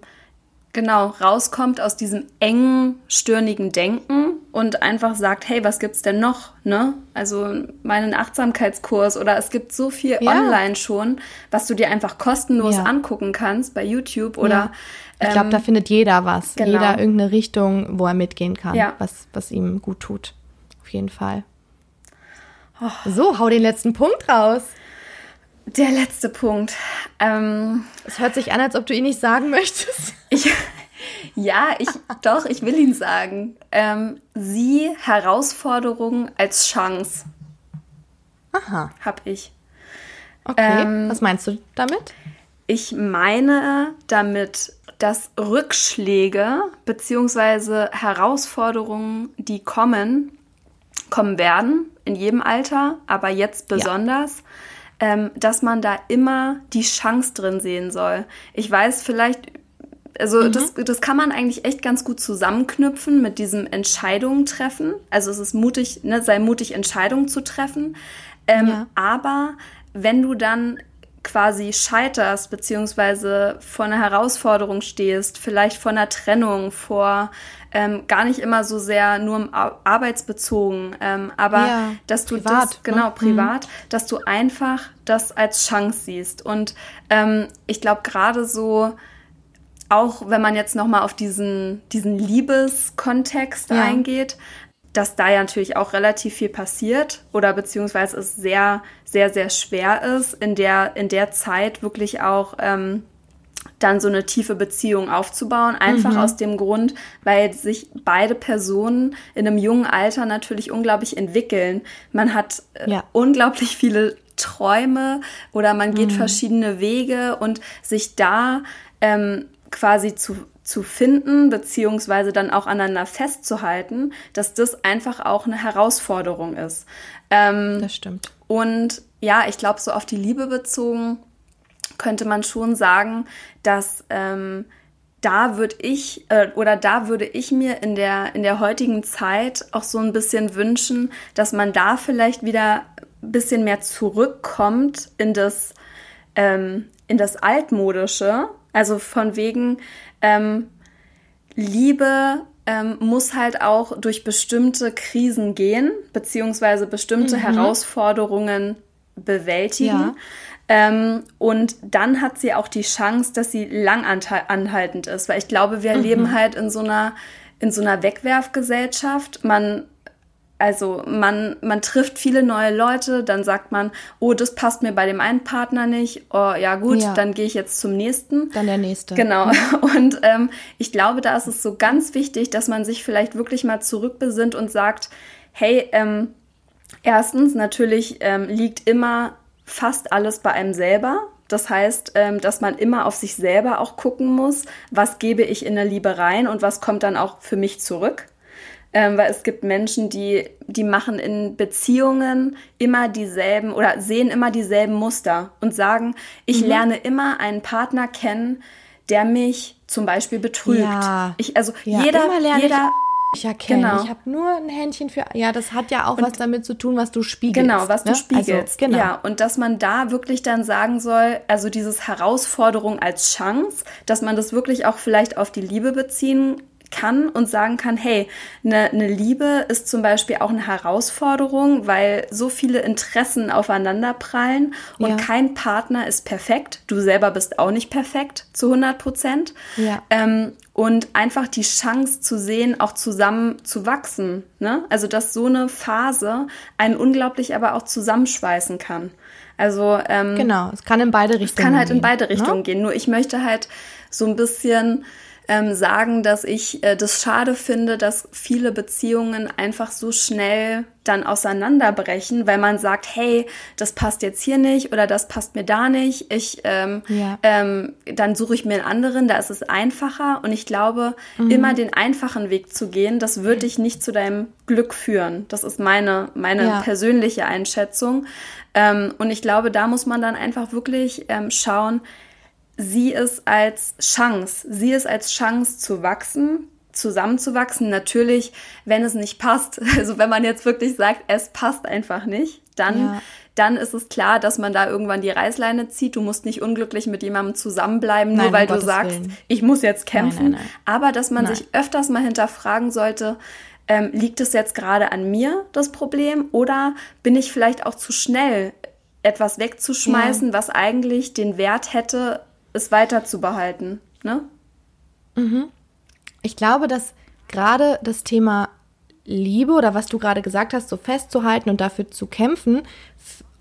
genau rauskommt aus diesem engen, stirnigen Denken und einfach sagt, hey, was gibt's denn noch? Ne? Also meinen Achtsamkeitskurs oder es gibt so viel ja. online schon, was du dir einfach kostenlos ja. angucken kannst bei YouTube oder ja. Ich glaube, ähm, da findet jeder was. Genau. Jeder irgendeine Richtung, wo er mitgehen kann, was, was ihm gut tut. Auf jeden Fall. Oh. So, hau den letzten Punkt raus. Der letzte Punkt. Ähm, es hört sich an, als ob du ihn nicht sagen möchtest. Ich, ja, ich doch, ich will ihn sagen. Ähm, sie Herausforderung als Chance. Aha. Hab ich. Okay. Ähm, Was meinst du damit? Ich meine damit, dass Rückschläge bzw. Herausforderungen, die kommen, kommen werden, in jedem Alter, aber jetzt besonders. Ja ähm, dass man da immer die Chance drin sehen soll. Ich weiß vielleicht, also mhm. das, das kann man eigentlich echt ganz gut zusammenknüpfen mit diesem Entscheidungen treffen. Also es ist mutig, ne, sei mutig, Entscheidungen zu treffen. Ähm, ja. Aber wenn du dann quasi scheiterst, beziehungsweise vor einer Herausforderung stehst, vielleicht vor einer Trennung, vor ähm, gar nicht immer so sehr nur arbeitsbezogen, ähm, aber ja, dass du privat, das, genau, ne? privat, mhm. dass du einfach das als Chance siehst. Und ähm, ich glaube, gerade so, auch wenn man jetzt nochmal auf diesen, diesen Liebeskontext ja. eingeht, dass da ja natürlich auch relativ viel passiert oder beziehungsweise es sehr, sehr, sehr schwer ist, in der, in der Zeit wirklich auch ähm, dann so eine tiefe Beziehung aufzubauen. Einfach mhm. aus dem Grund, weil sich beide Personen in einem jungen Alter natürlich unglaublich entwickeln. Man hat äh, ja. unglaublich viele Träume oder man geht mhm. verschiedene Wege und sich da ähm, quasi zu zu finden, beziehungsweise dann auch aneinander festzuhalten, dass das einfach auch eine Herausforderung ist. Ähm, das stimmt. Und ja, ich glaube, so auf die Liebe bezogen könnte man schon sagen, dass ähm, da würde ich äh, oder da würde ich mir in der in der heutigen Zeit auch so ein bisschen wünschen, dass man da vielleicht wieder ein bisschen mehr zurückkommt in das ähm, in das altmodische, also von wegen ähm, Liebe ähm, muss halt auch durch bestimmte Krisen gehen, beziehungsweise bestimmte mhm. Herausforderungen bewältigen. Ja. Ähm, und dann hat sie auch die Chance, dass sie lang anhaltend ist, weil ich glaube, wir mhm. leben halt in so einer in so einer Wegwerfgesellschaft. Man also man, man trifft viele neue Leute, dann sagt man, oh, das passt mir bei dem einen Partner nicht, oh ja gut, ja. dann gehe ich jetzt zum nächsten. Dann der nächste. Genau. Und ähm, ich glaube, da ist es so ganz wichtig, dass man sich vielleicht wirklich mal zurückbesinnt und sagt, hey, ähm, erstens, natürlich ähm, liegt immer fast alles bei einem selber. Das heißt, ähm, dass man immer auf sich selber auch gucken muss, was gebe ich in der Liebe rein und was kommt dann auch für mich zurück ähm, weil es gibt Menschen, die, die machen in Beziehungen immer dieselben oder sehen immer dieselben Muster und sagen, ich mhm. lerne immer einen Partner kennen, der mich zum Beispiel betrügt. Ja. Ich, also ja, jeder, jeder, ich erkenne. Genau. Ich habe nur ein Händchen für. Ja, das hat ja auch und was damit zu tun, was du spiegelst. Genau, was ne? du spiegelst. Also, genau. Ja, und dass man da wirklich dann sagen soll, also dieses Herausforderung als Chance, dass man das wirklich auch vielleicht auf die Liebe beziehen kann und sagen kann, hey, eine, eine Liebe ist zum Beispiel auch eine Herausforderung, weil so viele Interessen aufeinanderprallen und ja. kein Partner ist perfekt. Du selber bist auch nicht perfekt zu 100 Prozent. Ja. Ähm, und einfach die Chance zu sehen, auch zusammen zu wachsen. Ne? Also, dass so eine Phase einen unglaublich aber auch zusammenschweißen kann. Also ähm, genau, es kann in beide Richtungen. Es kann halt in beide ne? Richtungen ne? gehen. Nur ich möchte halt so ein bisschen ähm, sagen, dass ich äh, das schade finde, dass viele Beziehungen einfach so schnell dann auseinanderbrechen, weil man sagt, hey, das passt jetzt hier nicht oder das passt mir da nicht. Ich, ähm, ja. ähm, dann suche ich mir einen anderen, da ist es einfacher. Und ich glaube, mhm. immer den einfachen Weg zu gehen, das wird dich nicht zu deinem Glück führen. Das ist meine, meine ja. persönliche Einschätzung. Ähm, und ich glaube, da muss man dann einfach wirklich ähm, schauen, sieh es als Chance, sieh es als Chance zu wachsen, zusammenzuwachsen. Natürlich, wenn es nicht passt, also wenn man jetzt wirklich sagt, es passt einfach nicht, dann, ja. dann ist es klar, dass man da irgendwann die Reißleine zieht. Du musst nicht unglücklich mit jemandem zusammenbleiben, nein, nur weil du sagst, Willen. ich muss jetzt kämpfen. Nein, nein, Aber dass man sich öfters mal hinterfragen sollte, ähm, liegt es jetzt gerade an mir, das Problem, oder bin ich vielleicht auch zu schnell, etwas wegzuschmeißen, ja. was eigentlich den Wert hätte, es weiter zu behalten. Ne? Mhm. Ich glaube, dass gerade das Thema Liebe oder was du gerade gesagt hast, so festzuhalten und dafür zu kämpfen,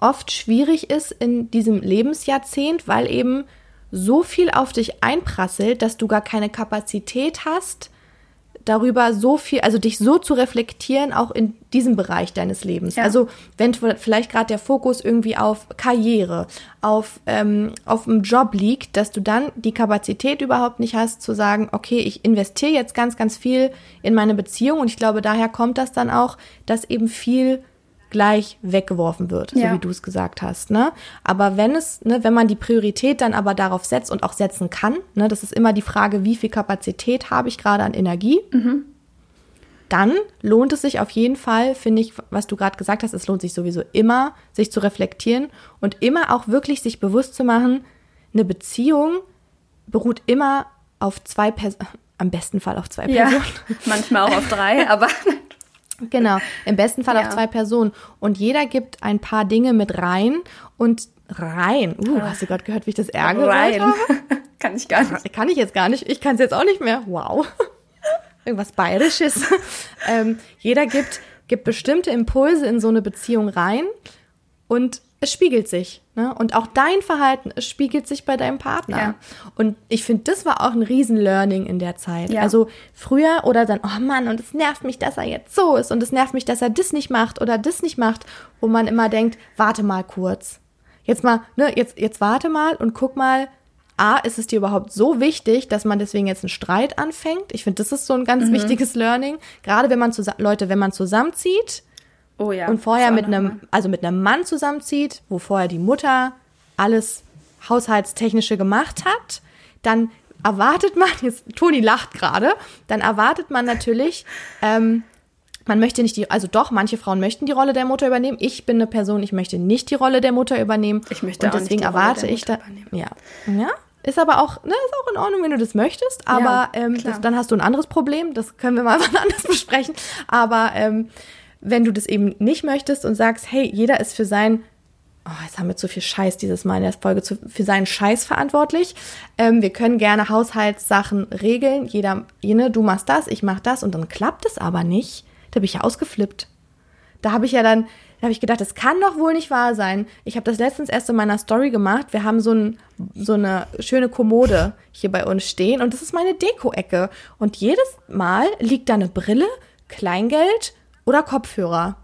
oft schwierig ist in diesem Lebensjahrzehnt, weil eben so viel auf dich einprasselt, dass du gar keine Kapazität hast, darüber so viel, also dich so zu reflektieren, auch in diesem Bereich deines Lebens. Ja. Also wenn vielleicht gerade der Fokus irgendwie auf Karriere, auf, ähm, auf dem Job liegt, dass du dann die Kapazität überhaupt nicht hast zu sagen, okay, ich investiere jetzt ganz, ganz viel in meine Beziehung und ich glaube, daher kommt das dann auch, dass eben viel gleich weggeworfen wird, ja. so wie du es gesagt hast. Ne? Aber wenn es, ne, wenn man die Priorität dann aber darauf setzt und auch setzen kann, ne, das ist immer die Frage, wie viel Kapazität habe ich gerade an Energie, mhm. dann lohnt es sich auf jeden Fall, finde ich, was du gerade gesagt hast, es lohnt sich sowieso immer, sich zu reflektieren und immer auch wirklich sich bewusst zu machen, eine Beziehung beruht immer auf zwei Personen, am besten Fall auf zwei Personen. Ja, manchmal auch auf drei, aber Genau, im besten Fall ja. auf zwei Personen. Und jeder gibt ein paar Dinge mit rein und rein. Uh, hast du gerade gehört, wie ich das ärgere? Rein. kann ich gar nicht. Kann ich jetzt gar nicht. Ich kann es jetzt auch nicht mehr. Wow. Irgendwas Bayerisches. ähm, jeder gibt, gibt bestimmte Impulse in so eine Beziehung rein und es spiegelt sich. Ne? Und auch dein Verhalten, es spiegelt sich bei deinem Partner. Ja. Und ich finde, das war auch ein Riesen-Learning in der Zeit. Ja. Also früher oder dann, oh Mann, und es nervt mich, dass er jetzt so ist und es nervt mich, dass er das nicht macht oder das nicht macht, wo man immer denkt, warte mal kurz. Jetzt mal, ne, jetzt, jetzt warte mal und guck mal, A, ist es dir überhaupt so wichtig, dass man deswegen jetzt einen Streit anfängt? Ich finde, das ist so ein ganz mhm. wichtiges Learning. Gerade wenn man zusammen, Leute, wenn man zusammenzieht, Oh ja. Und vorher mit einem, also mit einem Mann zusammenzieht, wo vorher die Mutter alles Haushaltstechnische gemacht hat, dann erwartet man, jetzt Toni lacht gerade, dann erwartet man natürlich, ähm, man möchte nicht die, also doch, manche Frauen möchten die Rolle der Mutter übernehmen. Ich bin eine Person, ich möchte nicht die Rolle der Mutter übernehmen. Ich möchte und deswegen erwarte ich da, übernehmen. ja, ja, ist aber auch, ne, ist auch in Ordnung, wenn du das möchtest. Aber ja, ähm, das, dann hast du ein anderes Problem. Das können wir mal wann anders besprechen. Aber ähm, wenn du das eben nicht möchtest und sagst, hey, jeder ist für sein, oh, jetzt haben wir zu viel Scheiß dieses Mal in der Folge, zu, für seinen Scheiß verantwortlich. Ähm, wir können gerne Haushaltssachen regeln. Jeder, jene, du machst das, ich mach das und dann klappt es aber nicht. Da bin ich ja ausgeflippt. da habe ich ja dann, da habe ich gedacht, das kann doch wohl nicht wahr sein. Ich habe das letztens erst in meiner Story gemacht. Wir haben so, ein, so eine schöne Kommode hier bei uns stehen und das ist meine Deko-Ecke. Und jedes Mal liegt da eine Brille, Kleingeld oder Kopfhörer.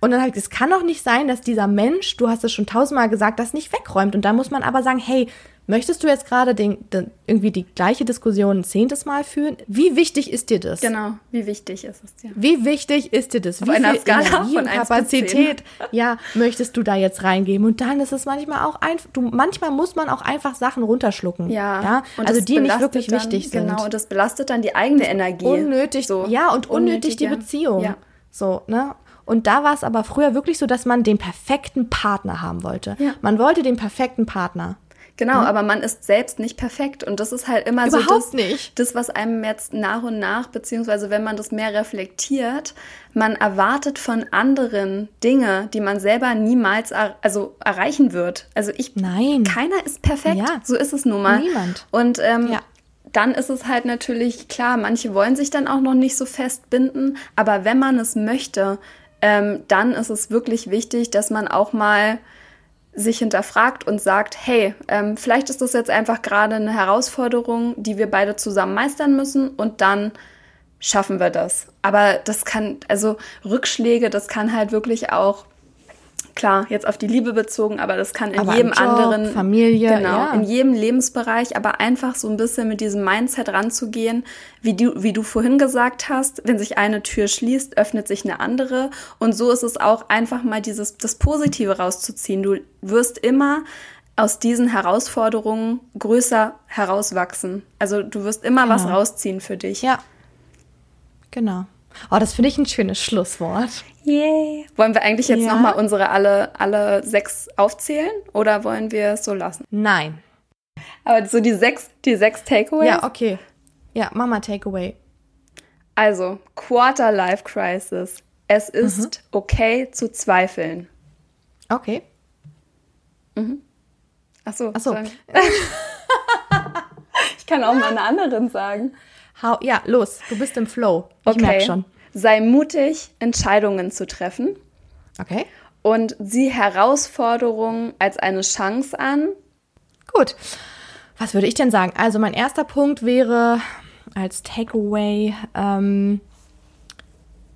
Und dann ich, es kann doch nicht sein, dass dieser Mensch, du hast es schon tausendmal gesagt, das nicht wegräumt. Und da muss man aber sagen, hey, möchtest du jetzt gerade den, den, irgendwie die gleiche Diskussion ein zehntes Mal führen? Wie wichtig ist dir das? Genau, wie wichtig ist es dir? Wie wichtig ist dir das? Auf wie einer viel Skala Energie von und Kapazität, ja, möchtest du da jetzt reingeben? Und dann ist es manchmal auch einfach, du, manchmal muss man auch einfach Sachen runterschlucken. Ja. ja? Also die nicht wirklich dann, wichtig sind. Genau, und das belastet dann die eigene Energie. Unnötig, so. ja, und unnötig die Beziehung. Ja. So, ne? Und da war es aber früher wirklich so, dass man den perfekten Partner haben wollte. Ja. Man wollte den perfekten Partner. Genau, mhm. aber man ist selbst nicht perfekt und das ist halt immer Überhaupt so das, nicht. das, was einem jetzt nach und nach, beziehungsweise wenn man das mehr reflektiert, man erwartet von anderen Dinge, die man selber niemals er also erreichen wird. Also ich, Nein. keiner ist perfekt, ja. so ist es nun mal. Niemand. Und ähm, ja dann ist es halt natürlich klar, manche wollen sich dann auch noch nicht so festbinden, aber wenn man es möchte, ähm, dann ist es wirklich wichtig, dass man auch mal sich hinterfragt und sagt, hey, ähm, vielleicht ist das jetzt einfach gerade eine Herausforderung, die wir beide zusammen meistern müssen und dann schaffen wir das. Aber das kann, also Rückschläge, das kann halt wirklich auch klar, jetzt auf die Liebe bezogen, aber das kann in aber jedem Job, anderen Familie, genau, ja. in jedem Lebensbereich, aber einfach so ein bisschen mit diesem Mindset ranzugehen, wie du, wie du vorhin gesagt hast, wenn sich eine Tür schließt, öffnet sich eine andere und so ist es auch einfach mal dieses das Positive rauszuziehen. Du wirst immer aus diesen Herausforderungen größer herauswachsen. Also du wirst immer genau. was rausziehen für dich. Ja. Genau. Oh, das finde ich ein schönes Schlusswort. Yay. Wollen wir eigentlich jetzt ja. nochmal unsere alle, alle sechs aufzählen oder wollen wir es so lassen? Nein. Aber so die sechs, die sechs Takeaways? Ja, okay. Ja, Mama Takeaway. Also, Quarter Life Crisis. Es ist mhm. okay zu zweifeln. Okay. Mhm. Ach so. Ach so. ich kann auch mal eine anderen sagen. Hau, ja, los, du bist im Flow. Ich okay. merke schon. Sei mutig, Entscheidungen zu treffen. Okay. Und sieh Herausforderungen als eine Chance an. Gut. Was würde ich denn sagen? Also mein erster Punkt wäre als Takeaway, ähm,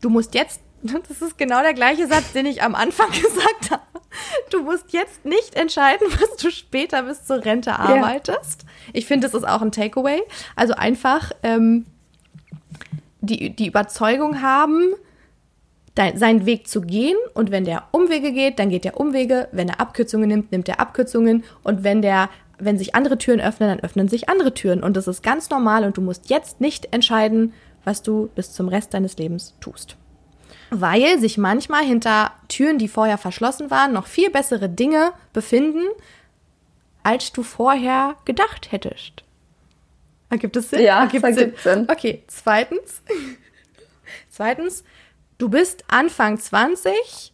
du musst jetzt, das ist genau der gleiche Satz, den ich am Anfang gesagt habe. Du musst jetzt nicht entscheiden, was du später bis zur Rente arbeitest. Ja. Ich finde, das ist auch ein Takeaway. Also einfach ähm, die, die Überzeugung haben, dein, seinen Weg zu gehen. Und wenn der Umwege geht, dann geht der Umwege. Wenn er Abkürzungen nimmt, nimmt er Abkürzungen. Und wenn der wenn sich andere Türen öffnen, dann öffnen sich andere Türen. Und das ist ganz normal und du musst jetzt nicht entscheiden, was du bis zum Rest deines Lebens tust weil sich manchmal hinter Türen, die vorher verschlossen waren, noch viel bessere Dinge befinden, als du vorher gedacht hättest. Ergibt es Sinn? Ja, ergibt Sinn. Sinn. Okay, zweitens. zweitens, du bist Anfang 20.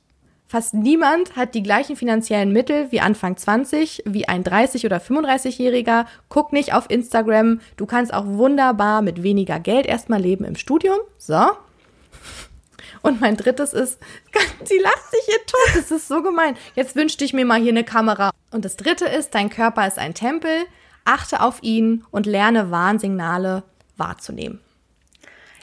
Fast niemand hat die gleichen finanziellen Mittel wie Anfang 20, wie ein 30- oder 35-Jähriger. Guck nicht auf Instagram. Du kannst auch wunderbar mit weniger Geld erstmal leben im Studium. So, und mein drittes ist, sie lacht sich hier tot, das ist so gemein. Jetzt wünschte ich mir mal hier eine Kamera. Und das dritte ist, dein Körper ist ein Tempel, achte auf ihn und lerne Warnsignale wahrzunehmen.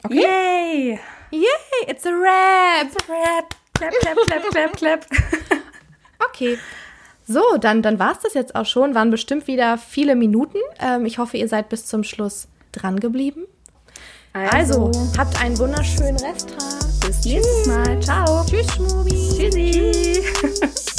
Okay? Yay! Yay, it's a rap! It's a rap! Clap, clap, clap, clap, clap. okay. So, dann, dann war es das jetzt auch schon. Waren bestimmt wieder viele Minuten. Ähm, ich hoffe, ihr seid bis zum Schluss dran geblieben. Also, also habt einen wunderschönen Resttag. Bis nächstes Mal. Ciao. Tschüss, Schmubi. Tschüssi.